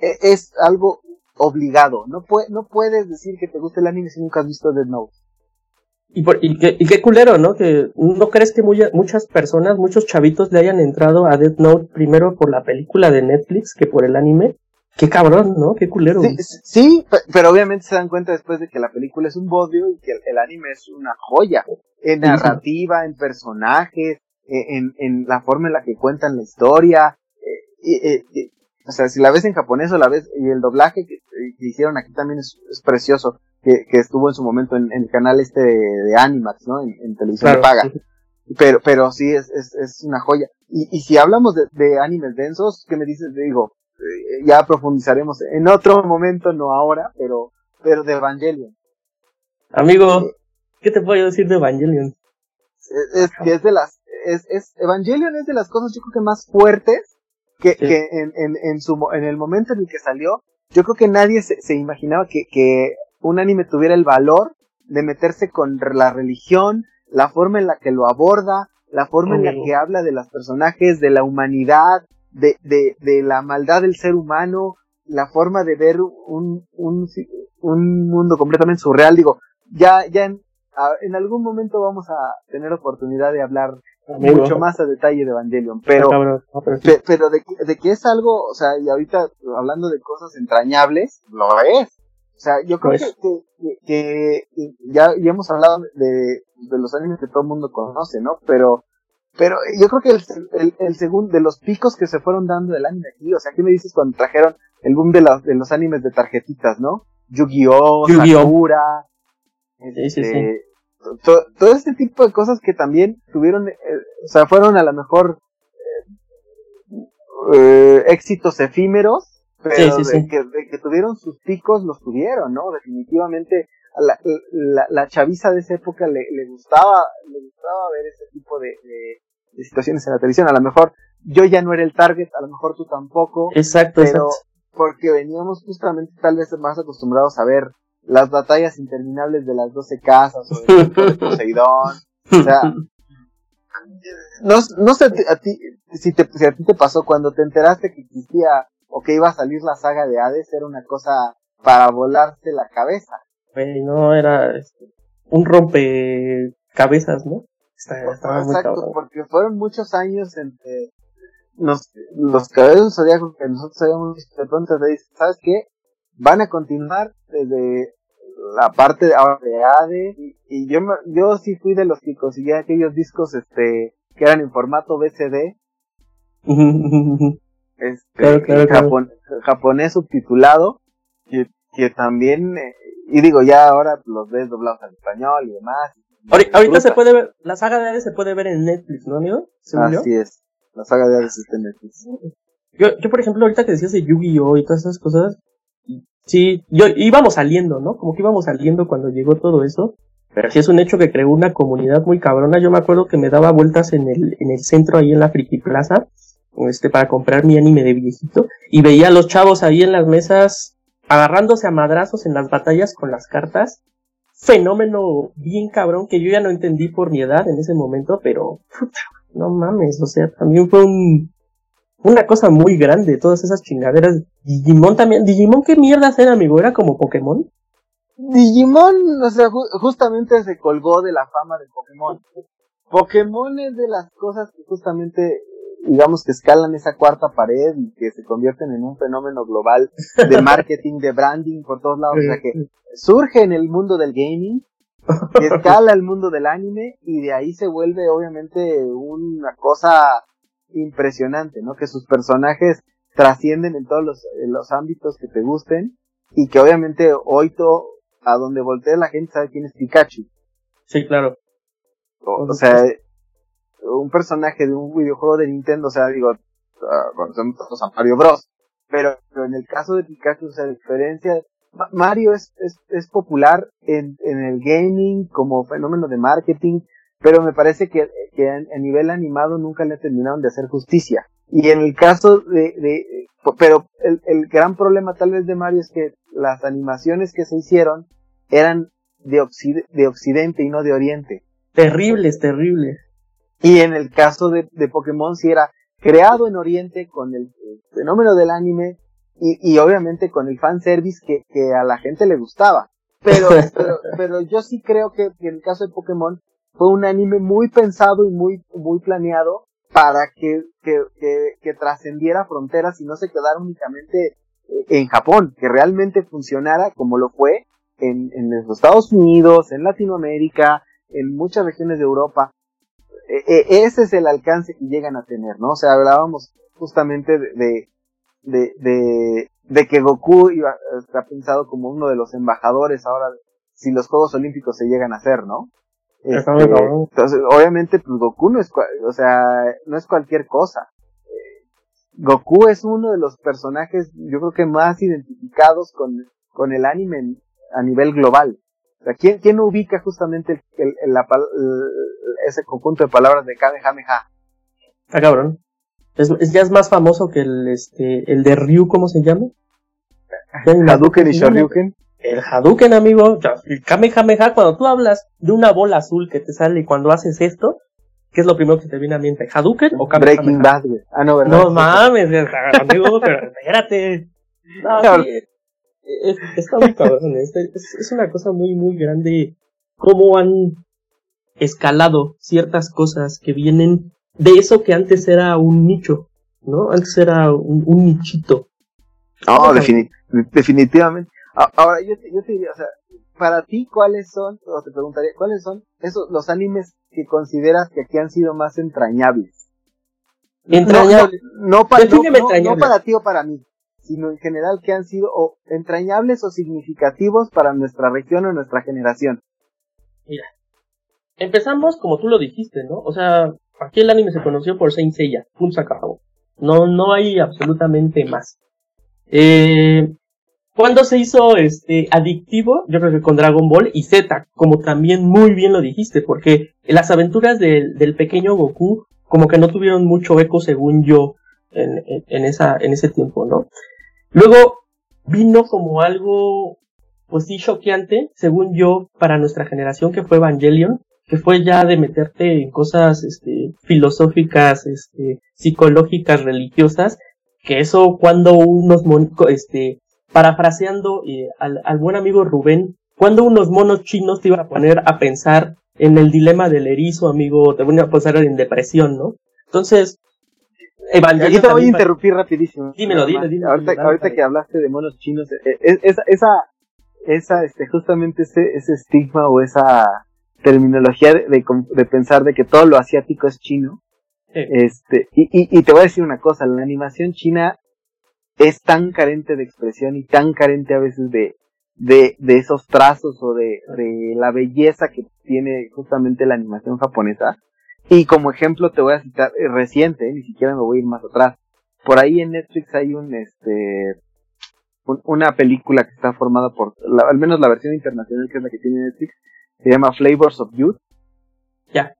eh, es algo obligado. No puedes decir que te gusta el anime si nunca has visto Death Note. Y, por, y, qué, y qué culero, ¿no? Que no crees que muy, muchas personas, muchos chavitos le hayan entrado a Death Note primero por la película de Netflix que por el anime. Qué cabrón, ¿no? Qué culero. Sí, sí, pero obviamente se dan cuenta después de que la película es un bodrio y que el, anime es una joya. En narrativa, en personajes, e, en, en la forma en la que cuentan la historia. Eh, o sea, si la ves en japonés o la ves, y el doblaje que, hicieron aquí también es, es precioso que, que estuvo en su momento en, el canal este de, Animax, ¿no? En, televisión de paga. Pero, pero sí, es, es, es una joya. Y, y si hablamos de, de animes densos, ¿qué me dices? Digo, eh, ya profundizaremos en otro momento, no ahora, pero, pero de Evangelion. Amigo, ¿qué te puedo decir de Evangelion? Es, que es de las, es, es, Evangelion es de las cosas yo creo que más fuertes que, que en, en, en, su, en el momento en el que salió, yo creo que nadie se, se imaginaba que, que un anime tuviera el valor de meterse con la religión, la forma en la que lo aborda, la forma en la que habla de los personajes, de la humanidad, de, de, de la maldad del ser humano, la forma de ver un, un, un mundo completamente surreal. Digo, ya, ya en, en algún momento vamos a tener oportunidad de hablar mucho más a detalle de Evangelion, pero, pero, de, de, que es algo, o sea, y ahorita hablando de cosas entrañables, lo es. O sea, yo creo pues que, que, ya, ya hemos hablado de, de los animes que todo el mundo conoce, ¿no? Pero, pero yo creo que el, el, segundo, de los picos que se fueron dando del anime aquí, o sea, ¿qué me dices cuando trajeron el boom de, de los animes de tarjetitas, ¿no? Yu-Gi-Oh!, Sakura, este, todo este tipo de cosas que también tuvieron, eh, o sea, fueron a lo mejor eh, eh, éxitos efímeros, pero de, Que, que, tuvieron sus picos, los tuvieron, ¿no? Definitivamente la, la, la chaviza de esa época le, le, gustaba, le gustaba ver ese tipo de, de, situaciones en la televisión. A lo mejor yo ya no era el target, a lo mejor tú tampoco. Exacto, pero porque veníamos justamente tal vez más acostumbrados a ver las batallas interminables de las doce casas o el de Poseidón. O sea, (laughs) no, no sé a ti, si, te, si a ti te pasó cuando te enteraste que existía o que iba a salir la saga de Hades era una cosa para volarse la cabeza. no, era este, un rompecabezas, ¿no? Exacto, porque fueron muchos años entre nos, los caballeros zodiacos que nosotros habíamos visto de pronto te dicen, ¿sabes qué? Van a continuar desde la parte de ahora de ADE y, yo yo sí fui de los que conseguía aquellos discos este que eran en formato BCD (laughs) este japonés subtitulado que, que también eh, y digo ya ahora los ves doblados al español y demás ahorita se puede ver la saga de ADE se puede ver en Netflix no amigo así es la saga de Hades está en Netflix yo, yo por ejemplo ahorita que decías de Yu-Gi-Oh y todas esas cosas Sí, yo íbamos saliendo, ¿no? Como que íbamos saliendo cuando llegó todo eso. Pero sí es un hecho que creó una comunidad muy cabrona. Yo me acuerdo que me daba vueltas en el, en el centro ahí en la Friki Plaza, este, para comprar mi anime de viejito. Y veía a los chavos ahí en las mesas, agarrándose a madrazos en las batallas con las cartas. Fenómeno bien cabrón que yo ya no entendí por mi edad en ese momento, pero, puta, no mames, o sea, también fue un, una cosa muy grande, todas esas chingaderas. Digimon también, Digimon qué mierda era, amigo, era como Pokémon. Digimon, o sea, justamente se colgó de la fama de Pokémon. Pokémon es de las cosas que justamente, digamos que escalan esa cuarta pared y que se convierten en un fenómeno global de (laughs) marketing, de branding por todos lados. O sea que surge en el mundo del gaming, (laughs) escala el mundo del anime y de ahí se vuelve obviamente una cosa impresionante, ¿no? Que sus personajes trascienden en todos los, los ámbitos que te gusten y que obviamente hoy todo, a donde voltee la gente sabe quién es Pikachu. Sí, claro. O, sea, un personaje de un videojuego de Nintendo, o sea, digo, uh, conocemos todos a Mario Bros. Pero, pero, en el caso de Pikachu, o sea, la diferencia, Mario es, es, es popular en, en el gaming como fenómeno de marketing, pero me parece que, que a, nivel animado nunca le terminaron de hacer justicia. Y en el caso de, de pero el, el, gran problema tal vez de Mario es que las animaciones que se hicieron eran de, de Occidente y no de Oriente. Terribles, terribles. Y en el caso de, de Pokémon sí era creado en Oriente con el, fenómeno del anime y, y, obviamente con el fanservice que, que a la gente le gustaba. Pero, (laughs) pero, pero yo sí creo que en el caso de Pokémon fue un anime muy pensado y muy, muy planeado para que, que, que, trascendiera fronteras y no se quedara únicamente eh, en Japón, que realmente funcionara como lo fue en, en los Estados Unidos, en Latinoamérica, en muchas regiones de Europa. E, e, ese es el alcance que llegan a tener, ¿no? O sea, hablábamos justamente de, de, de, de que Goku iba, está pensado como uno de los embajadores ahora, si los Juegos Olímpicos se llegan a hacer, ¿no? Este, entonces, obviamente, pues Goku no es, o sea, no es cualquier cosa. Eh, Goku es uno de los personajes, yo creo que más identificados con, con el anime a nivel global. O sea, ¿quién, quién ubica justamente el, el, la, ese conjunto de palabras de Kamehameha? Ah, cabrón. Es, es, ya es más famoso que el, este, el de Ryu, ¿cómo se llama? Hadouken y Shoryuken el Hadouken, amigo, el Kamehameha, cuando tú hablas de una bola azul que te sale y cuando haces esto, ¿qué es lo primero que te viene a mente? ¿Hadouken o Kamehameha? Breaking Bad, güey. Ah, no, ¿verdad? No mames, amigo, pero espérate. (laughs) No, sí, es, está muy cabrón, es, es, una cosa muy, muy grande cómo han escalado ciertas cosas que vienen de eso que antes era un nicho, ¿no? Antes era un, un nichito. No, definitivamente. Ahora, yo te, yo te diría, o sea, para ti, ¿cuáles son, o te preguntaría, ¿cuáles son esos, los animes que consideras que aquí han sido más entrañables? Entrañables. No, para, no, para ti o para mí, sino en general que han sido entrañables o significativos para nuestra región o nuestra generación. Mira, empezamos como tú lo dijiste, ¿no? O sea, aquí el anime se conoció por Saint Seiya, un sacado. No, no hay absolutamente más. Eh, cuando se hizo este adictivo, yo creo que con Dragon Ball y Z, como también muy bien lo dijiste, porque las aventuras del pequeño Goku como que no tuvieron mucho eco según yo en, en ese tiempo, ¿no? Luego vino como algo, pues sí, choqueante, según yo, para nuestra generación, que fue Evangelion, que fue ya de meterte en cosas este, filosóficas, este, psicológicas, religiosas, que eso cuando unos este, parafraseando eh, al, buen amigo Rubén, cuando unos monos chinos te iban a poner a pensar en el dilema del erizo, amigo, te van a pasar en depresión, ¿no? Entonces, Aquí te voy a interrumpir rapidísimo. Dímelo, más. dime, Ahorita, dime, ahorita que hablaste de monos chinos, eh, eh, esa, esa, esa, este, justamente ese, ese estigma o esa terminología de, de, pensar de que todo lo asiático es chino, Sí. este, y, y, y te voy a decir una cosa, la animación china es tan carente de expresión y tan carente a veces de, de, de esos trazos o de, de la belleza que tiene justamente la animación japonesa. Y como ejemplo te voy a citar eh, reciente, eh, ni siquiera me voy a ir más atrás. Por ahí en Netflix hay un, este, un- una película que está formada por, la- al menos la versión internacional que es la que tiene Netflix, se llama Flavors of Youth. Ya.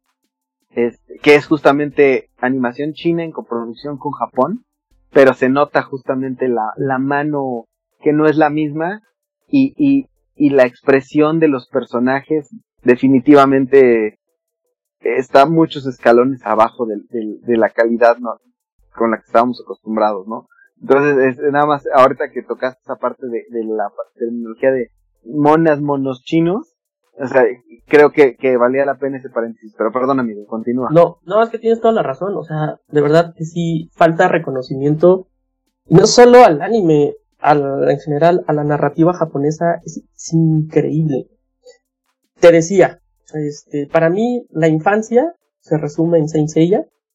Este, que es justamente animación china en coproducción con Japón, pero se nota justamente la, la mano que no es la misma y, y, y la expresión de los personajes definitivamente está muchos escalones abajo del- del- de la calidad ¿no? con la que estábamos acostumbrados, ¿no? Entonces, es nada más, ahorita que tocaste esa parte de, de la terminología de monas, monos chinos, o sea, creo que, que valía la pena ese paréntesis, pero perdón amigo, continúa. No, no, es que tienes toda la razón, o sea, de verdad que sí falta reconocimiento, no solo al anime, al, en general a la narrativa japonesa, es, es increíble. Te decía, este, para mí la infancia se resume en Saint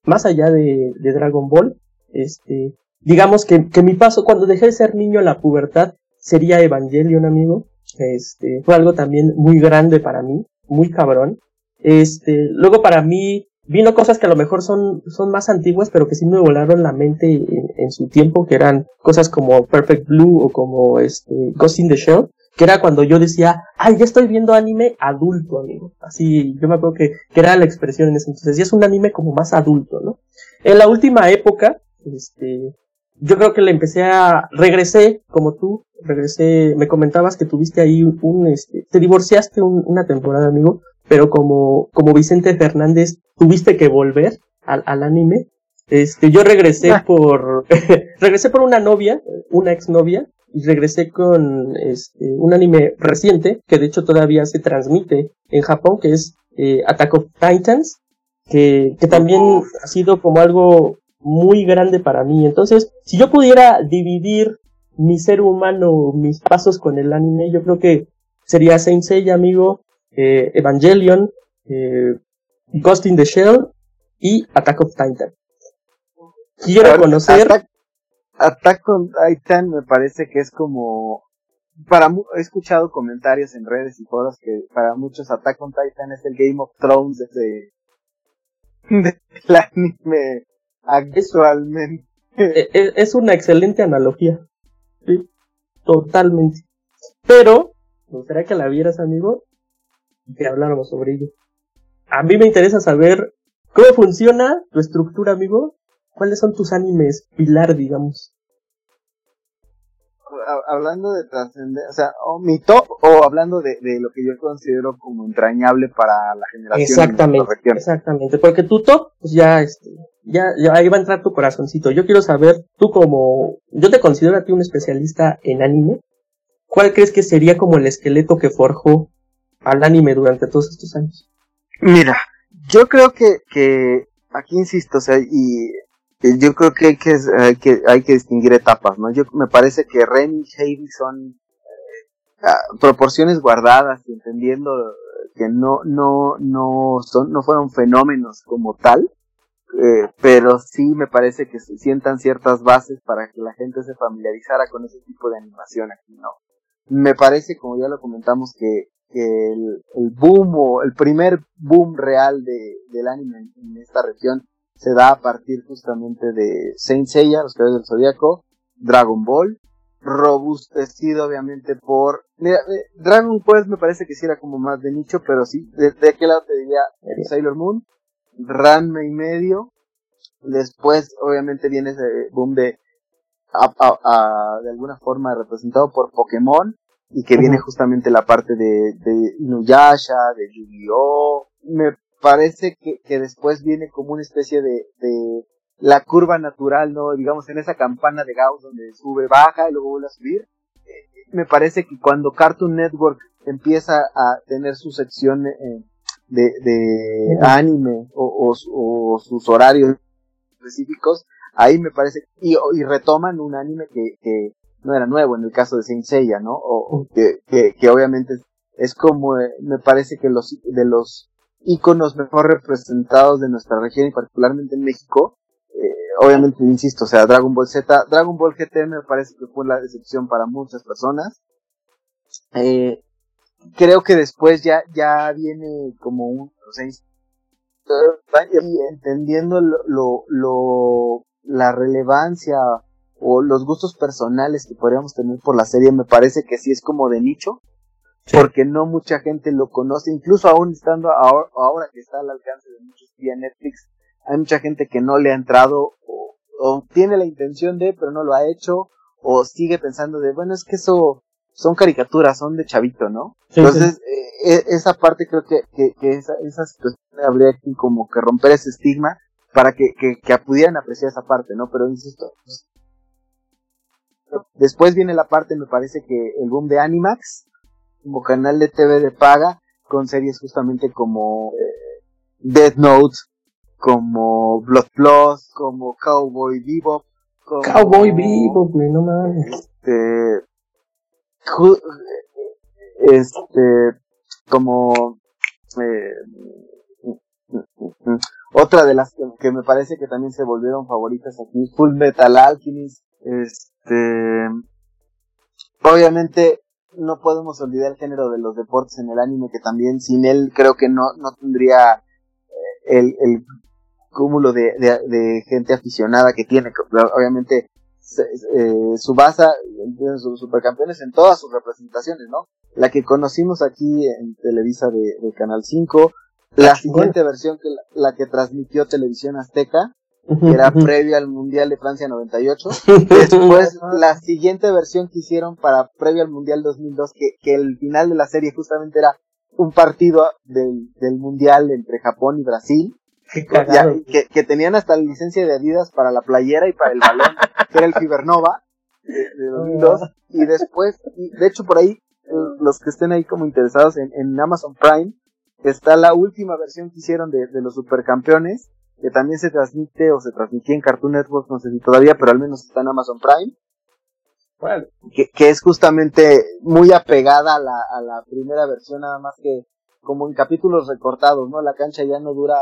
más allá de, Dragon Ball, este, digamos que, mi paso cuando dejé de ser niño a la pubertad sería Evangelion, amigo, este, fue algo también muy grande para mí, muy cabrón. Este, luego para mí vino cosas que a lo mejor son, más antiguas, pero que sí me volaron la mente en, en su tiempo, que eran cosas como Perfect Blue o como este, Ghost in the Shell, que era cuando yo decía, ay, ya estoy viendo anime adulto, amigo. Así, yo me acuerdo que, que era la expresión en ese entonces, y es un anime como más adulto, ¿no? En la última época, este, yo creo que le empecé a, regresé, como tú, regresé, me comentabas que tuviste ahí un, este, te divorciaste un- una temporada, amigo, pero como, como Vicente Fernández, tuviste que volver al, al anime. Este, yo regresé Ah. por, (laughs) regresé por una novia, una exnovia, y regresé con, este, un anime reciente, que de hecho todavía se transmite en Japón, que es, eh, Attack of Titans, que, que también Uf. ha sido como algo muy grande para mí. Entonces, si yo pudiera dividir mi ser humano, mis pasos con el anime, yo creo que sería Saint Seiya, amigo, eh, Evangelion, eh, Ghost in the Shell y Attack of Titan. Quiero conocer, Attack, Attack on Titan me parece que es como para he escuchado comentarios en redes y foros que para muchos Attack on Titan es el Game of Thrones de, de- (laughs) del anime actualmente. eh, eh, es una excelente analogía. Sí, totalmente. Pero, me que la vieras, amigo, y que habláramos sobre ello. A mí me interesa saber cómo funciona tu estructura, amigo. ¿Cuáles son tus animes pilar, digamos? Ha- Hablando de trascendencia, o sea, o mi top o hablando de, de lo que yo considero como entrañable para la generación en Exactamente, exactamente. Porque tu top, pues ya, este, ya, ya ahí va a entrar tu corazoncito. Yo quiero saber, tú como, yo te considero a ti un especialista en anime. ¿Cuál crees que sería como el esqueleto que forjó al anime durante todos estos años? Mira, yo creo que, que aquí insisto, o sea, y yo creo que hay que, hay que hay que distinguir etapas, ¿no? Yo me parece que Ren y Heidi son eh, ah, proporciones guardadas y entendiendo que no no no son no fueron fenómenos como tal, eh, pero sí me parece que se sientan ciertas bases para que la gente se familiarizara con ese tipo de animación aquí, ¿no? Me parece, como ya lo comentamos, que, que el, el boom o el primer boom real de, del anime en, en esta región se da a partir justamente de Saint Seiya, los Caballeros del Zodíaco, Dragon Ball, robustecido obviamente por... Mira, eh, Dragon Quest me parece que sí era como más de nicho, pero sí, de, de aquel lado te diría eh, Sailor Moon, Ranma y medio, después obviamente viene ese boom de... a- a- a- de alguna forma representado por Pokémon, y que viene justamente la parte de, de Inuyasha, de Yu-Gi-Oh! Me parece que, que después viene como una especie de, de la curva natural, ¿no? Digamos, en esa campana de Gauss donde sube, baja y luego vuelve a subir. Eh, Me parece que cuando Cartoon Network empieza a tener su sección eh, de, de anime o, o o sus horarios específicos, ahí me parece, y, y retoman un anime que, que no era nuevo, en el caso de Saint Seiya, ¿no? O, que, que, que, obviamente es, como, eh, me parece que los, de los íconos mejor representados de nuestra región y particularmente en México, eh, obviamente, insisto, o sea, Dragon Ball Z, Dragon Ball GT me parece que fue la decepción para muchas personas. Eh, creo que después ya, ya viene como un, o sea, entendiendo lo, lo, la relevancia o los gustos personales que podríamos tener por la serie, me parece que sí es como de nicho, porque no mucha gente lo conoce, incluso aún estando ahora, ahora, que está al alcance de muchos vía Netflix, hay mucha gente que no le ha entrado o, o, tiene la intención de, pero no lo ha hecho, o sigue pensando de, bueno, es que eso son caricaturas, son de chavito, ¿no? Entonces, eh, e, esa parte creo que, que, que esa, esa situación habría que como que romper ese estigma para que, que, que pudieran apreciar esa parte, ¿no? Pero insisto, después viene la parte, me parece que el boom de Animax, como canal de TV de paga, con series justamente como eh, Death Note, como Blood Plus, como Cowboy Bebop. Como, Cowboy Bebop, no mames. Este, este, como eh, otra de las que, me parece que también se volvieron favoritas aquí, Full Metal Alchemist, este, obviamente no podemos olvidar el género de los deportes en el anime, que también sin él creo que no, no tendría eh, el, el cúmulo de, de, gente aficionada que tiene. Obviamente, eh, su base, sus supercampeones en todas sus representaciones, ¿no? La que conocimos aquí en Televisa de, Canal 5, la siguiente versión que la, que transmitió Televisión Azteca, que era previo al Mundial de Francia 98. (laughs) Después, la siguiente versión que hicieron para previo al Mundial 2002, que, que el final de la serie justamente era un partido del, del Mundial entre Japón y Brasil. que, que, tenían hasta la licencia de Adidas para la playera y para el balón, que era el Fibernova de, 2002. Y después, y de hecho por ahí, los que estén ahí como interesados en, en Amazon Prime, está la última versión que hicieron de, de los supercampeones, que también se transmite o se transmitía en Cartoon Network, no sé si todavía, pero al menos está en Amazon Prime. Bueno. Que, que es justamente muy apegada a la, a la primera versión, nada más que como en capítulos recortados, ¿no? La cancha ya no dura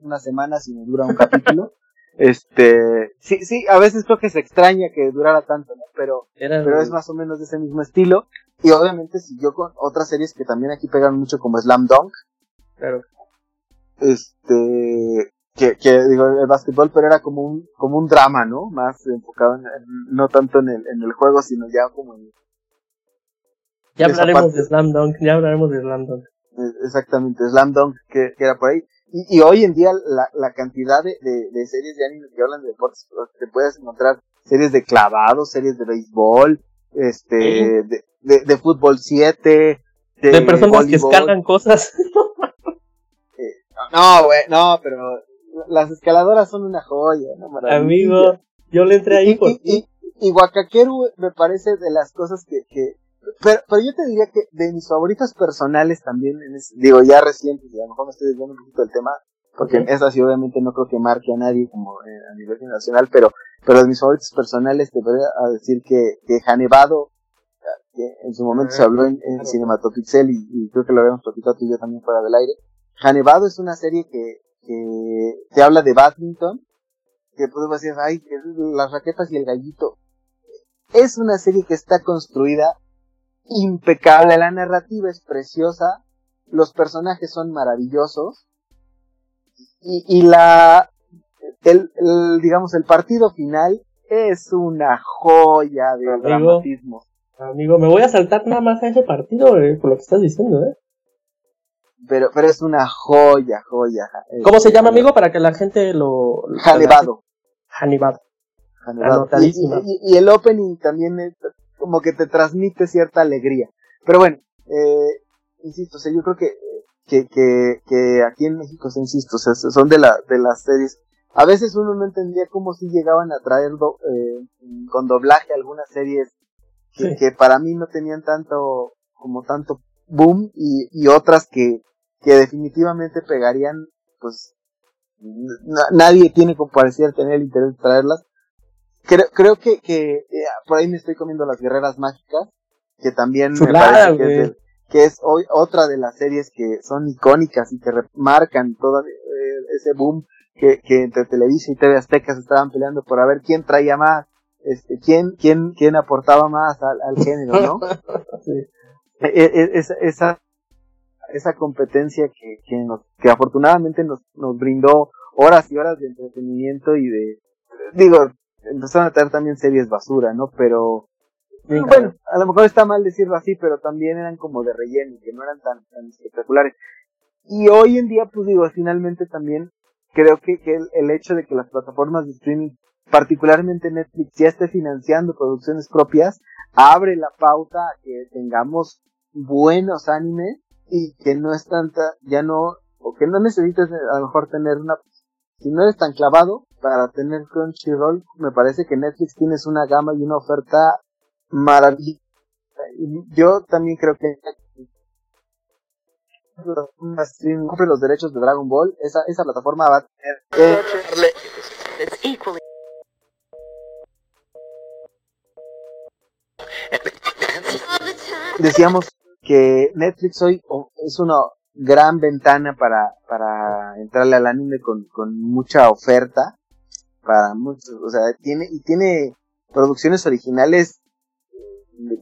una semana, sino dura un capítulo. (laughs) este, sí, sí, a veces creo que se extraña que durara tanto, ¿no? Pero, pero es más o menos de ese mismo estilo. Y obviamente siguió con otras series que también aquí pegan mucho como Slam Dunk. Claro. Este, que, que digo, el básquetbol, pero era como un, como un drama, ¿no? Más enfocado en, no tanto en el, en el juego, sino ya como en, ya hablaremos de Slam Dunk, ya hablaremos de Slam Dunk. E, exactamente, Slam Dunk que, que era por ahí. Y, y hoy en día la, la cantidad de, de, de, series de anime que hablan de deportes, te puedes encontrar series de clavados, series de béisbol, este, de, de, de, fútbol 7, de, de personas que escalan cosas. Eh, no, güey, no, pero las escaladoras son una joya, ¿no? Amigo, yo le entré ahí por y, y, Wakakeru me parece de las cosas que, que pero, pero yo te diría que de mis favoritas personales también, digo, ya recientes, y a lo mejor me estoy desviando un poquito del tema, porque esa sí obviamente no creo que marque a nadie como eh, a nivel nacional, pero, pero de mis favoritos personales te voy a decir que, que Hanevado, que en su momento se habló en, en Cinematopixel y, y, creo que lo habíamos platicado tú y yo también fuera del aire, Hanevado es una serie que, que te habla de badminton, que podemos decir, ay, las raquetas y el gallito. Es una serie que está construida impecable, la narrativa es preciosa, los personajes son maravillosos, y, y la, el, digamos, el partido final es una joya de dramatismo. Amigo, me voy a saltar nada más a ese partido, eh, por lo que estás diciendo, ¿eh? Pero, pero es una joya, joya. ¿Cómo se llama, amigo, para que la gente lo... Hanebado. Hanebado. Y, y, el opening también es como que te transmite cierta alegría. Pero bueno, eh, insisto, o sea, yo creo que, que, que, que aquí en México, insisto, o sea, son de, la, de las series. A veces uno no entendía cómo si llegaban a traer eh, con doblaje algunas series que, que para mí no tenían tanto, como tanto boom y, y otras que, que definitivamente pegarían, pues nadie tiene como parecer tener el interés de traerlas, creo, creo que, que eh, por ahí me estoy comiendo las guerreras mágicas, que también me parece que es, que es hoy otra de las series que son icónicas y que remarcan todo eh, ese boom que, que entre Televisa y TV Azteca se estaban peleando por a ver quién traía más, este, quién, quién, quién aportaba más al, al género, ¿no? (laughs) sí. E, e, esa, esa, competencia que, que, nos, que afortunadamente nos, nos brindó horas y horas de entretenimiento y de, digo, empezaron a tener también series basura, ¿no? Pero, bueno, a lo mejor está mal decirlo así, pero también eran como de relleno, que no eran tan, tan espectaculares. Y hoy en día, pues digo, finalmente también creo que, que el, el, hecho de que las plataformas de streaming, particularmente Netflix, ya esté financiando producciones propias, abre la pauta a que tengamos buenos animes y que no es tanta, ya no, o que no necesites a lo mejor tener una, si no eres tan clavado para tener Crunchyroll, me parece que Netflix tienes una gama y una oferta maravillosa. Yo también creo que compre los derechos de Dragon Ball, esa, esa plataforma va a tener decíamos que Netflix hoy es una gran ventana para, para entrarle al anime con, con mucha oferta para muchos, o sea, tiene, y tiene producciones originales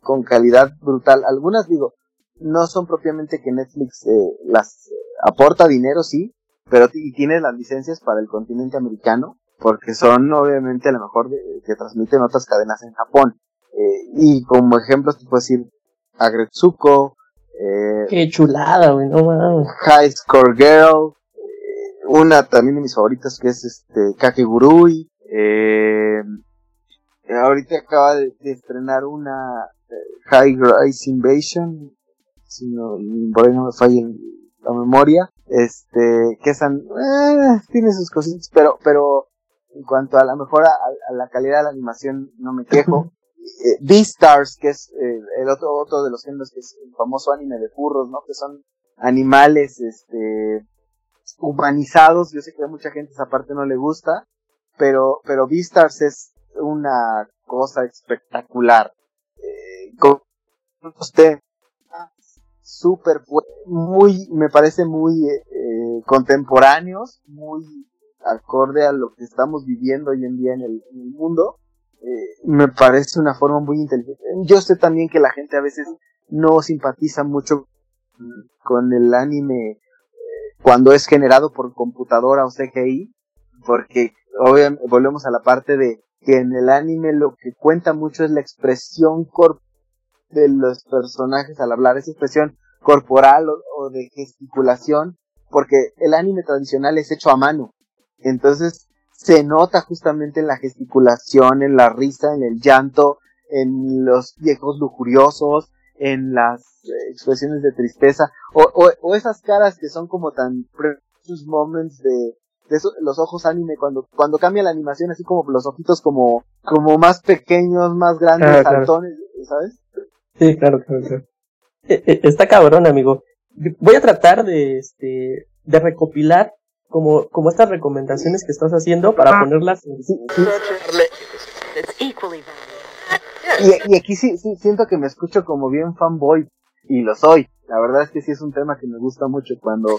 con calidad brutal. Algunas digo, no son propiamente que Netflix eh, las aporta dinero, sí, pero y tiene las licencias para el continente americano, porque son obviamente a lo mejor que transmiten otras cadenas en Japón. Eh, y como ejemplos te puedo decir Agretsuko, eh, Qué chulada, güey, no mames. High Score Girl, eh, una también de mis favoritas que es este Kakegurui, eh, ahorita acaba de, estrenar una eh, High Rise Invasion, si no, por ahí no me falla la memoria, este, que están, eh, tiene sus cositas, pero, pero en cuanto a la mejor a, la calidad de la animación no me quejo. (laughs) eh, Beastars, que es eh, el otro, otro de los géneros que es el famoso anime de furros, ¿no? Que son animales, este, humanizados. Yo sé que a mucha gente esa parte no le gusta, pero, pero Beastars es una cosa espectacular. Eh, con usted, súper, muy, me parece muy eh, contemporáneos, muy acorde a lo que estamos viviendo hoy en día en el mundo. Me parece una forma muy inteligente. Yo sé también que la gente a veces no simpatiza mucho con el anime eh, cuando es generado por computadora o CGI, porque obviamente volvemos a la parte de que en el anime lo que cuenta mucho es la expresión corporal de los personajes al hablar, esa expresión corporal o, de gesticulación, porque el anime tradicional es hecho a mano. Entonces, se nota justamente en la gesticulación, en la risa, en el llanto, en los viejos lujuriosos, en las eh, expresiones de tristeza, o, o, o, esas caras que son como tan precious moments de, de los ojos anime cuando, cuando cambia la animación, así como los ojitos como, como más pequeños, más grandes, claro, saltones, claro. ¿sabes? Sí, claro, claro, claro. E, e, está cabrón, amigo. Voy a tratar de, este, de recopilar como, como estas recomendaciones que estás haciendo para ah. ponerlas en sí, sí. Y, y, aquí sí, sí siento que me escucho como bien fanboy y lo soy. La verdad es que sí es un tema que me gusta mucho cuando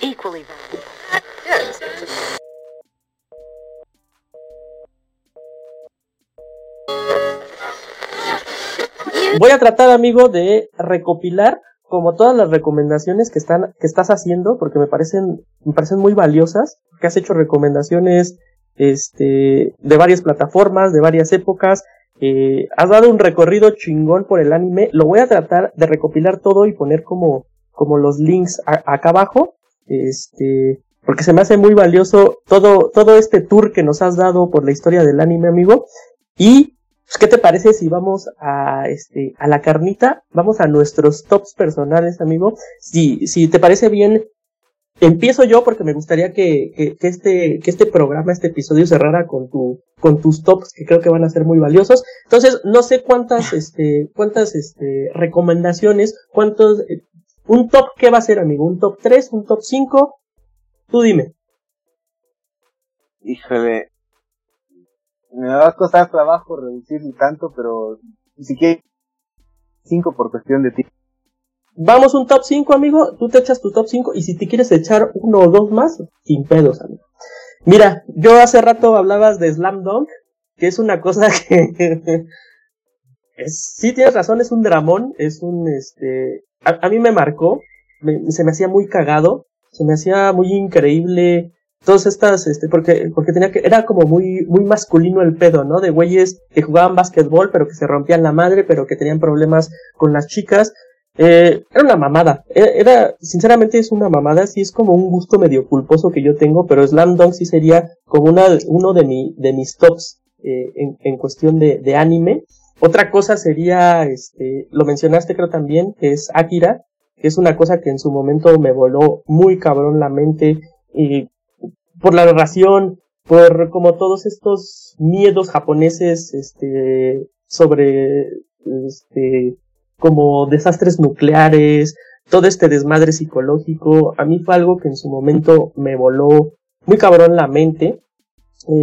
Voy a tratar, amigo, de recopilar como todas las recomendaciones que están que estás haciendo porque me parecen me parecen muy valiosas que has hecho recomendaciones este de varias plataformas de varias épocas eh, has dado un recorrido chingón por el anime lo voy a tratar de recopilar todo y poner como como los links acá abajo este porque se me hace muy valioso todo todo este tour que nos has dado por la historia del anime amigo y pues, ¿Qué te parece si vamos a, este, a la carnita? Vamos a nuestros tops personales, amigo. Si, si te parece bien, empiezo yo porque me gustaría que, que, que, este, que este programa, este episodio cerrara con tu, con tus tops que creo que van a ser muy valiosos. Entonces, no sé cuántas, (laughs) este, cuántas, este, recomendaciones, cuántos, eh, un top, ¿qué va a ser, amigo? ¿Un top 3? ¿Un top 5? Tú dime. Híjole, me va a costar trabajo reducir tanto, pero si quieres, 5 por cuestión de ti. Vamos un top 5, amigo. Tú te echas tu top 5 y si te quieres echar uno o dos más, sin pedos, amigo. Mira, yo hace rato hablabas de Slam Dunk, que es una cosa (laughs) que... es, sí, tienes razón, es un dramón, es un, este... A, mí me marcó, se me hacía muy cagado, se me hacía muy increíble todas estas, este, porque, porque tenía que, era como muy, muy masculino el pedo, ¿no? De güeyes que jugaban básquetbol, pero que se rompían la madre, pero que tenían problemas con las chicas. Eh, era una mamada. E, era, sinceramente es una mamada, sí es como un gusto medio culposo que yo tengo, pero Slam Dunk sí sería como una, uno de mi, de mis tops, eh, en, en cuestión de, de anime. Otra cosa sería, este, lo mencionaste creo también, que es Akira, que es una cosa que en su momento me voló muy cabrón la mente, y por la narración, por como todos estos miedos japoneses, este, sobre, este, como desastres nucleares, todo este desmadre psicológico, a mí fue algo que en su momento me voló muy cabrón la mente.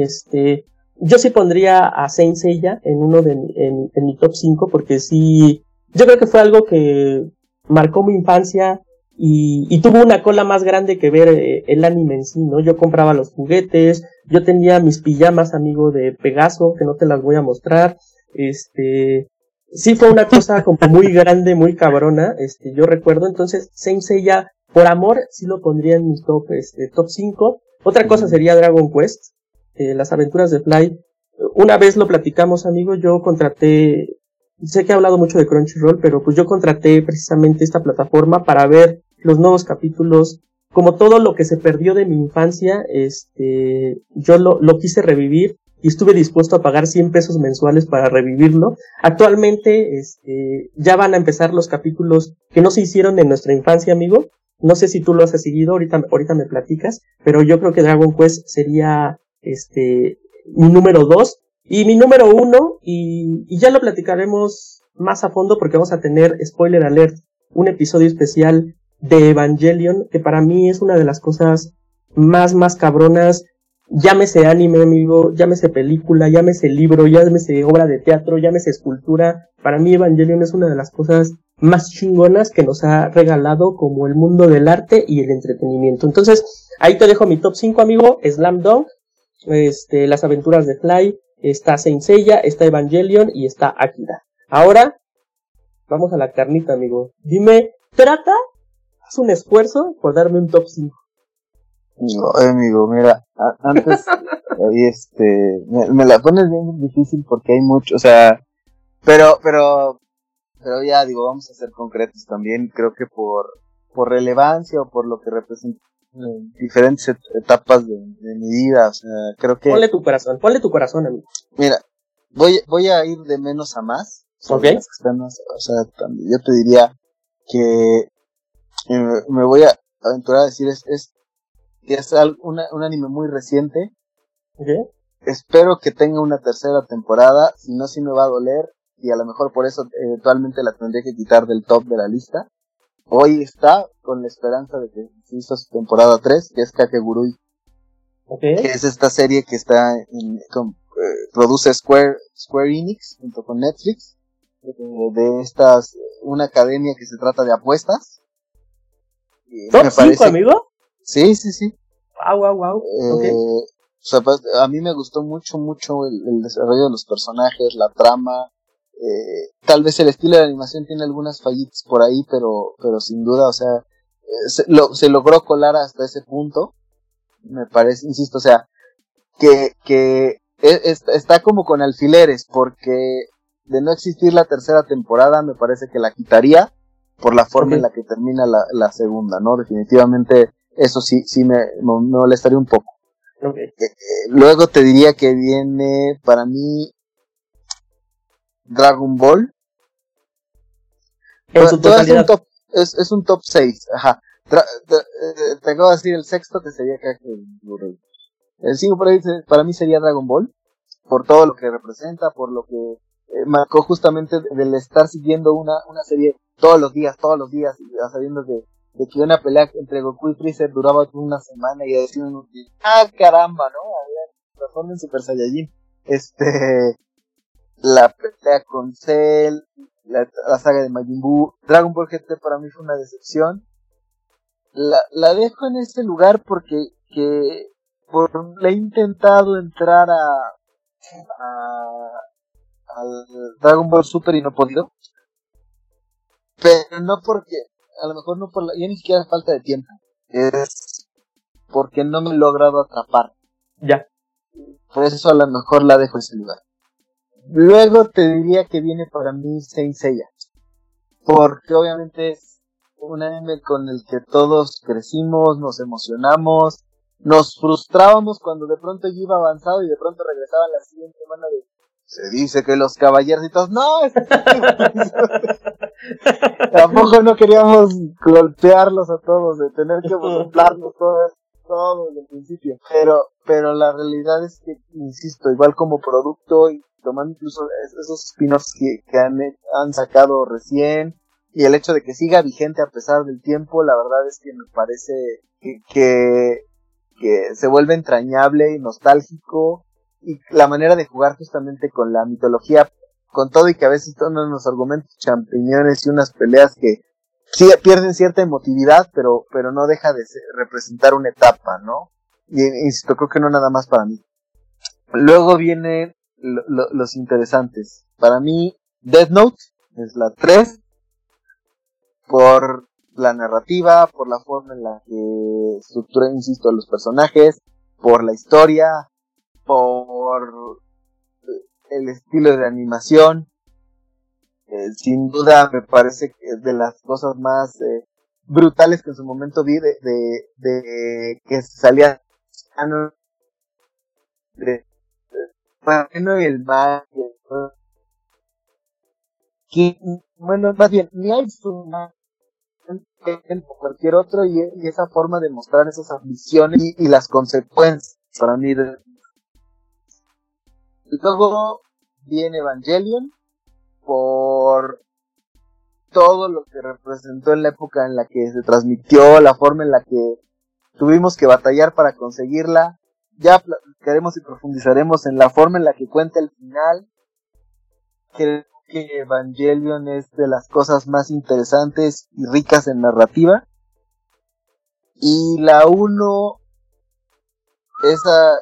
Este, yo sí pondría a Saint Seiya en uno de en, en mi top 5 porque sí, yo creo que fue algo que marcó mi infancia, y, y, tuvo una cola más grande que ver eh, el anime en sí, ¿no? Yo compraba los juguetes, yo tenía mis pijamas, amigo, de Pegaso, que no te las voy a mostrar, este, sí fue una cosa (laughs) como muy grande, muy cabrona, este, yo recuerdo, entonces, Saint Seiya, por amor, sí lo pondría en mi top, este, top 5. Otra cosa sería Dragon Quest, eh, las aventuras de Fly. Una vez lo platicamos, amigo, yo contraté sé que he hablado mucho de Crunchyroll, pero pues yo contraté precisamente esta plataforma para ver los nuevos capítulos, como todo lo que se perdió de mi infancia, este, yo lo, lo quise revivir y estuve dispuesto a pagar 100 pesos mensuales para revivirlo. Actualmente, este, ya van a empezar los capítulos que no se hicieron en nuestra infancia, amigo. No sé si tú lo has seguido, ahorita, ahorita me platicas, pero yo creo que Dragon Quest sería, este, mi número 2. Y mi número uno, y, y ya lo platicaremos más a fondo porque vamos a tener, spoiler alert, un episodio especial de Evangelion, que para mí es una de las cosas más, más cabronas. Llámese anime, amigo, llámese película, llámese libro, llámese obra de teatro, llámese escultura. Para mí Evangelion es una de las cosas más chingonas que nos ha regalado como el mundo del arte y el entretenimiento. Entonces, ahí te dejo mi top 5, amigo. Slam Dunk, este, Las aventuras de Fly, está Saint Seiya, está Evangelion y está Akira. Ahora, vamos a la carnita, amigo. Dime, trata haz un esfuerzo por darme un top 5. No, amigo, mira, antes, (laughs) este, me, la pones bien difícil porque hay mucho, o sea, pero, pero, pero ya digo, vamos a ser concretos también, creo que por, por relevancia o por lo que representa en diferentes etapas de, mi vida, o sea, creo que... Ponle tu corazón, ponle tu corazón, amigo. Mira, voy, voy a ir de menos a más. Ok. o sea, yo te diría que me, voy a aventurar a decir, es, es, es un anime muy reciente. Espero que tenga una tercera temporada, si no, sí me va a doler, y a lo mejor por eso eventualmente la tendré que quitar del top de la lista. Hoy está con la esperanza de que se hizo su temporada 3, que es Kakegurui. Que es esta serie que está en, eh, produce Square, Square Enix junto con Netflix. de estas, una academia que se trata de apuestas ¿Top 5, amigo? Sí, sí, sí. Wow, wow, wow. Eh, o sea, pues, a mí me gustó mucho, mucho el, desarrollo de los personajes, la trama. Eh, tal vez el estilo de animación tiene algunas fallitas por ahí, pero, pero sin duda, o sea, eh, se, lo, se logró colar hasta ese punto. Me parece, insisto, o sea, que, que es, está como con alfileres, porque de no existir la tercera temporada, me parece que la quitaría por la forma en la que termina la, la, segunda, ¿no? Definitivamente eso sí, sí me, me molestaría un poco. Okay. Eh, eh, luego te diría que viene para mí Dragon Ball. En su totalidad. Es un top, es, es un top 6, ajá. Eh, te, acabo de decir el sexto que sería El 5 para mí sería Dragon Ball, por todo lo que representa, por lo que marcó justamente del estar siguiendo una, una serie todos los días, todos los días, sabiendo de, de que una pelea entre Goku y Freezer duraba una semana y decían, ah, caramba, ¿no? Había en Super Saiyajin. este, la pelea con Cell, la, saga de Majin Buu, Dragon Ball GT para mí fue una decepción. La, la dejo en este lugar porque que por, le he intentado entrar a, a al Dragon Ball Super y no he podido. Pero no porque, a lo mejor no por la, ya ni siquiera falta de tiempo. Es porque no me he logrado atrapar. Ya. Por eso a lo mejor la dejo en ese lugar. Luego te diría que viene para mí Saint Seiya. Porque obviamente es un anime con el que todos crecimos, nos emocionamos, nos frustrábamos cuando de pronto ya iba avanzado y de pronto regresaba la siguiente semana de se dice que los caballercitos no (laughs) tampoco no queríamos golpearlos a todos de tener que burlarnos todo todo desde el principio. Pero pero la realidad es que insisto igual como producto y tomando incluso esos spin-offs que, han, han sacado recién y el hecho de que siga vigente a pesar del tiempo la verdad es que me parece que, que, que se vuelve entrañable y nostálgico y la manera de jugar justamente con la mitología, con todo y que a veces son unos argumentos champiñones y unas peleas que sí pierden cierta emotividad, pero, pero no deja de representar una etapa, ¿no? Y insisto, creo que no nada más para mí. Luego vienen los interesantes. Para mí, Death Note es la 3, por la narrativa, por la forma en la que estructura, insisto, los personajes, por la historia, por el estilo de animación. Eh, sin duda me parece que es de las cosas más eh, brutales que en su momento vi de, de, de que salía de, bueno y el mal que bueno más bien ni hay cualquier otro y, esa forma de mostrar esas ambiciones y, y las consecuencias para mí de, Luego viene Evangelion por todo lo que representó en la época en la que se transmitió, la forma en la que tuvimos que batallar para conseguirla. Ya queremos y profundizaremos en la forma en la que cuenta el final. Creo que Evangelion es de las cosas más interesantes y ricas en narrativa. Y la 1, esa,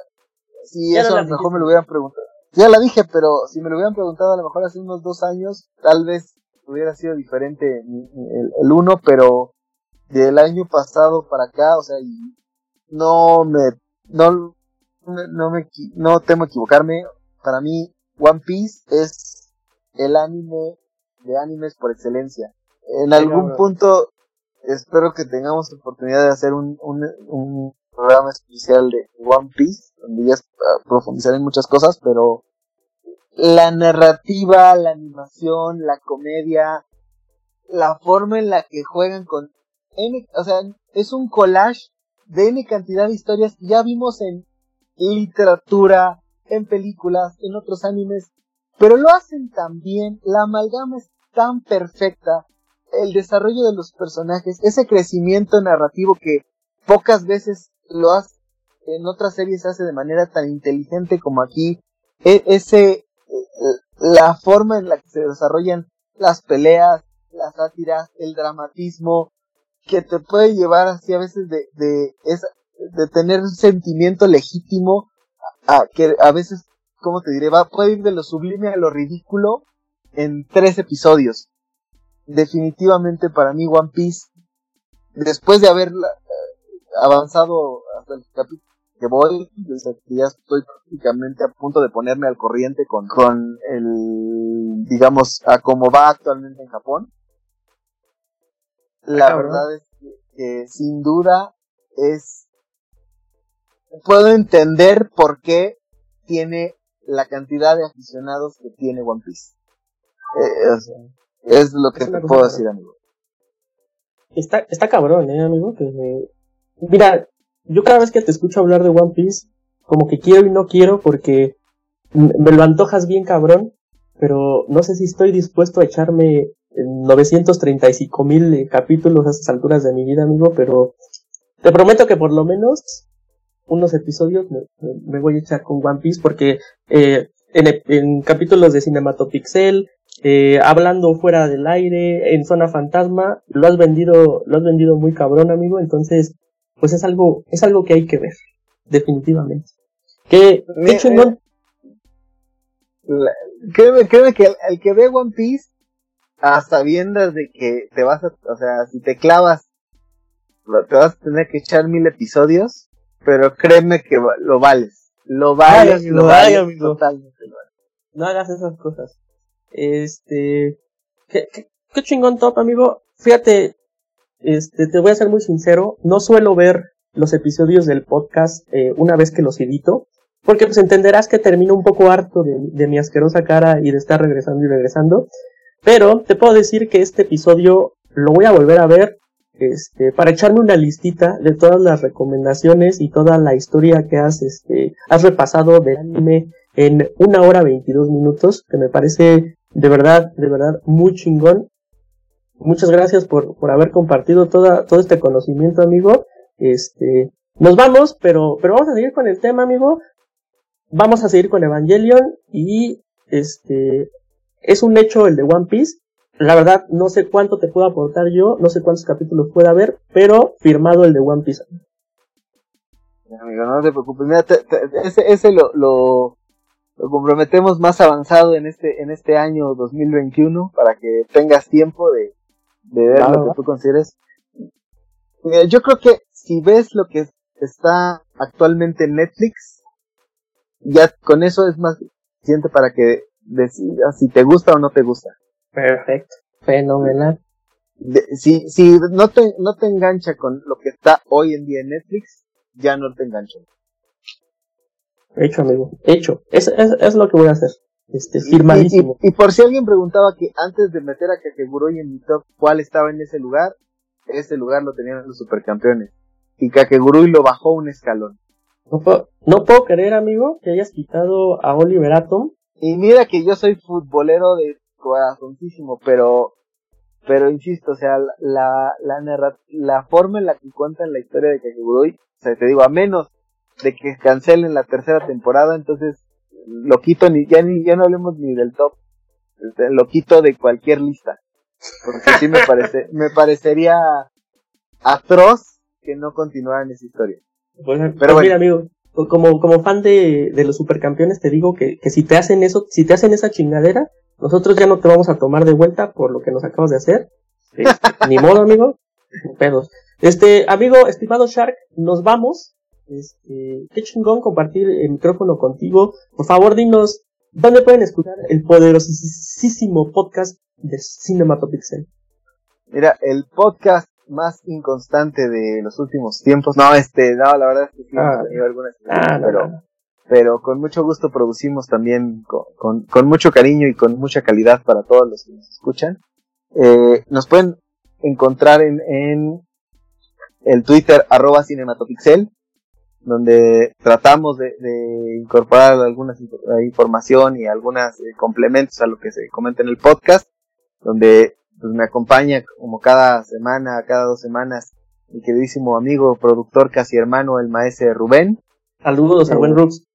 sí, eso a lo mejor me lo hubieran preguntado. Ya la dije, pero si me lo hubieran preguntado a lo mejor hace unos dos años, tal vez hubiera sido diferente el, uno, pero del año pasado para acá, o sea, no me, no, no me, no temo equivocarme. Para mí, One Piece es el anime de animes por excelencia. En algún punto, espero que tengamos oportunidad de hacer un, un, un programa especial de One Piece, donde ya profundizar en muchas cosas, pero la narrativa, la animación, la comedia, la forma en la que juegan con N, o sea, es un collage de N cantidad de historias que ya vimos en literatura, en películas, en otros animes, pero lo hacen tan bien, la amalgama es tan perfecta, el desarrollo de los personajes, ese crecimiento narrativo que pocas veces lo hace, en otras series se hace de manera tan inteligente como aquí, e, ese, la forma en la que se desarrollan las peleas, las sátiras, el dramatismo, que te puede llevar así a veces de, de, de tener un sentimiento legítimo, a, que a veces, ¿cómo te diré? Va, puede ir de lo sublime a lo ridículo en tres episodios. Definitivamente para mí One Piece, después de haber eh, avanzado hasta el capítulo que voy, ya estoy prácticamente a punto de ponerme al corriente con, con el, digamos, a cómo va actualmente en Japón. La verdad es que, sin duda es, puedo entender por qué tiene la cantidad de aficionados que tiene One Piece. Eh, es, lo que te puedo decir, amigo. Está, está cabrón, eh, amigo, que, mira, yo cada vez que te escucho hablar de One Piece, como que quiero y no quiero porque me lo antojas bien cabrón, pero no sé si estoy dispuesto a echarme 935 mil capítulos a estas alturas de mi vida, amigo, pero te prometo que por lo menos unos episodios me, voy a echar con One Piece porque eh, en, capítulos de Cinematopixel, eh, hablando fuera del aire, en Zona Fantasma, lo has vendido, lo has vendido muy cabrón, amigo, entonces, pues es algo, es algo que hay que ver, definitivamente. ¿Qué, qué chingón? créeme, créeme que el, que ve One Piece, hasta sabiendas de que te vas a, o sea, si te clavas, te vas a tener que echar mil episodios, pero créeme que lo vales. Lo vales, lo vales, totalmente No hagas esas cosas. Este, qué, qué, chingón top, amigo. Fíjate, este, te voy a ser muy sincero, no suelo ver los episodios del podcast eh, una vez que los edito, porque pues entenderás que termino un poco harto de, de, mi asquerosa cara y de estar regresando y regresando, pero te puedo decir que este episodio lo voy a volver a ver este, para echarme una listita de todas las recomendaciones y toda la historia que has, este, has repasado de anime en una hora 22 minutos, que me parece de verdad, de verdad muy chingón. Muchas gracias por, por haber compartido toda, todo este conocimiento, amigo. Este, nos vamos, pero, pero vamos a seguir con el tema, amigo. Vamos a seguir con Evangelion y este, es un hecho el de One Piece la verdad, no sé cuánto te puedo aportar yo, no sé cuántos capítulos pueda haber, pero firmado el de One Piece. Amigo, no te preocupes, mira, ese, ese lo, lo, comprometemos más avanzado en este, en este año 2021 para que tengas tiempo de, de ver lo que tú consideres. Mira, yo creo que si ves lo que está actualmente en Netflix, ya con eso es más suficiente para que decidas si te gusta o no te gusta. Perfecto, fenomenal. si si no, te, no te engancha con lo que está hoy en día en Netflix, ya no te engancha. Hecho, amigo, hecho. Es, es, es lo que voy a hacer. Este, firmadísimo. Y, por si alguien preguntaba que antes de meter a Kakegurui en mi top, ¿cuál estaba en ese lugar? Ese lugar lo tenían los supercampeones. Y Kakegurui lo bajó un escalón. No puedo, no puedo creer, amigo, que hayas quitado a Oliver Atom. Y mira que yo soy futbolero de corazoncísimo, pero, pero insisto, o sea, la, la, la forma en la que cuentan la historia de Kakegurui, o sea, te digo, a menos de que cancelen la tercera temporada, entonces lo quito ni, ya ni, ya no hablemos ni del top, este, lo quito de cualquier lista, porque sí me parece, (laughs) me parecería atroz que no continuaran esa historia. Pues, pero pues bueno. amigo, como, como fan de, de los supercampeones te digo que, que si te hacen eso, si te hacen esa chingadera, nosotros ya no te vamos a tomar de vuelta por lo que nos acabas de hacer. Este, ni modo, amigo. Pedos. Este, amigo, estimado Shark, nos vamos. Este, qué chingón compartir el micrófono contigo. Por favor, dinos, ¿dónde pueden escuchar el poderosísimo podcast de Cinematopixel? Mira, el podcast más inconstante de los últimos tiempos. No, este, no, la verdad es que sí, ah, algunas, ah, pero, pero con mucho gusto producimos también con, con, mucho cariño y con mucha calidad para todos los que nos escuchan. Eh, nos pueden encontrar en, en el Twitter arroba cinematopixel, donde tratamos de, de incorporar alguna información y algunos eh, complementos a lo que se comenta en el podcast, donde pues, me acompaña como cada semana, cada dos semanas, mi queridísimo amigo, productor, casi hermano, el maestro Rubén. Saludos a eh, Rux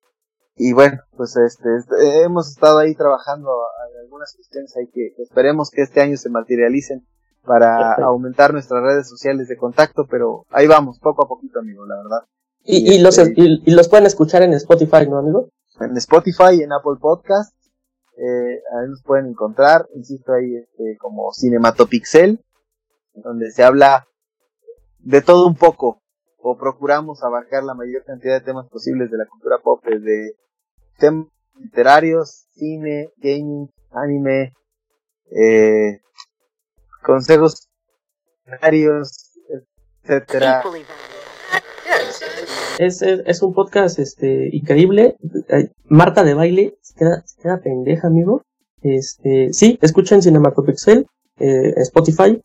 y bueno, pues este, este, hemos estado ahí trabajando en algunas cuestiones ahí que esperemos que este año se materialicen para aumentar nuestras redes sociales de contacto, pero ahí vamos, poco a poquito, amigo, la verdad. Y, y, los, este, y, los pueden escuchar en Spotify, ¿no, amigo? En Spotify, en Apple Podcast, eh, ahí nos pueden encontrar, insisto ahí, este, como Cinematopixel, donde se habla de todo un poco, o procuramos abarcar la mayor cantidad de temas posibles de la cultura pop, desde temas literarios, cine, gaming, anime, eh, consejos literarios, etcétera. Es, es, un podcast este increíble. Marta de baile se queda, se queda pendeja, amigo. Este, sí, escuchen Cinematopixel, eh, Spotify.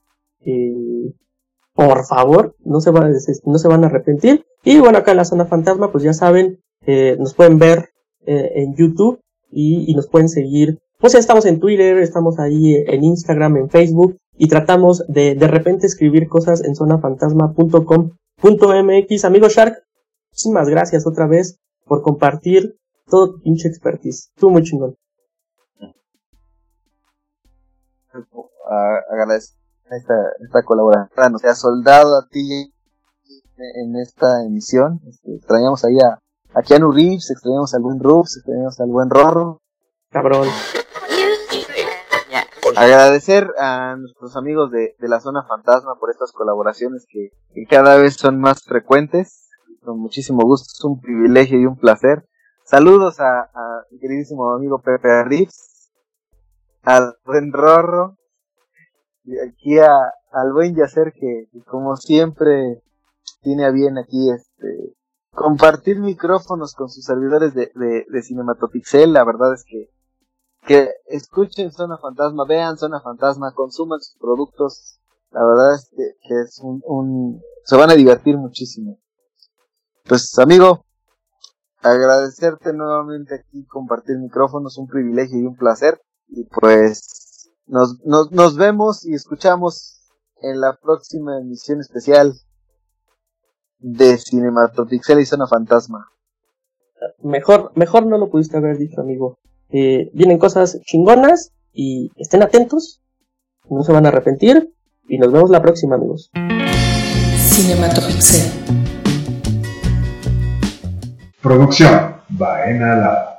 Por favor, no se, van, no se van a arrepentir. Y bueno, acá en la zona fantasma, pues ya saben, eh, nos pueden ver eh, en YouTube y, y, nos pueden seguir. Pues ya estamos en Twitter, estamos ahí en Instagram, en Facebook y tratamos de de repente escribir cosas en zonafantasma.com.mx. Amigo Shark, muchísimas gracias otra vez por compartir todo tu pinche expertise. Estuvo muy chingón. Agradezco esta, esta colaboración. O sea, soldado a ti en esta emisión. Este, extrañamos ahí a, a Keanu Reeves, extrañamos al buen Rubs, extrañamos al buen Rorro. Cabrón. Agradecer a nuestros amigos de, de la zona fantasma por estas colaboraciones que, que, cada vez son más frecuentes. Con muchísimo gusto, es un privilegio y un placer. Saludos a, mi queridísimo amigo Pepe Reeves, al buen Rorro, y aquí a, al buen Yacer que, como siempre tiene a bien aquí este compartir micrófonos con sus servidores de, de, Cinematopixel. La verdad es que que escuchen Zona Fantasma, vean Zona Fantasma, consuman sus productos. La verdad es que, es un, un, se van a divertir muchísimo. Pues amigo, agradecerte nuevamente aquí, compartir micrófonos, un privilegio y un placer. Y pues nos, nos, nos vemos y escuchamos en la próxima emisión especial de Cinematopixel y Zona Fantasma. Mejor, mejor no lo pudiste haber dicho, amigo. Eh, vienen cosas chingonas y estén atentos, no se van a arrepentir y nos vemos la próxima amigos. Cinematopixel. Producción Baena Lab.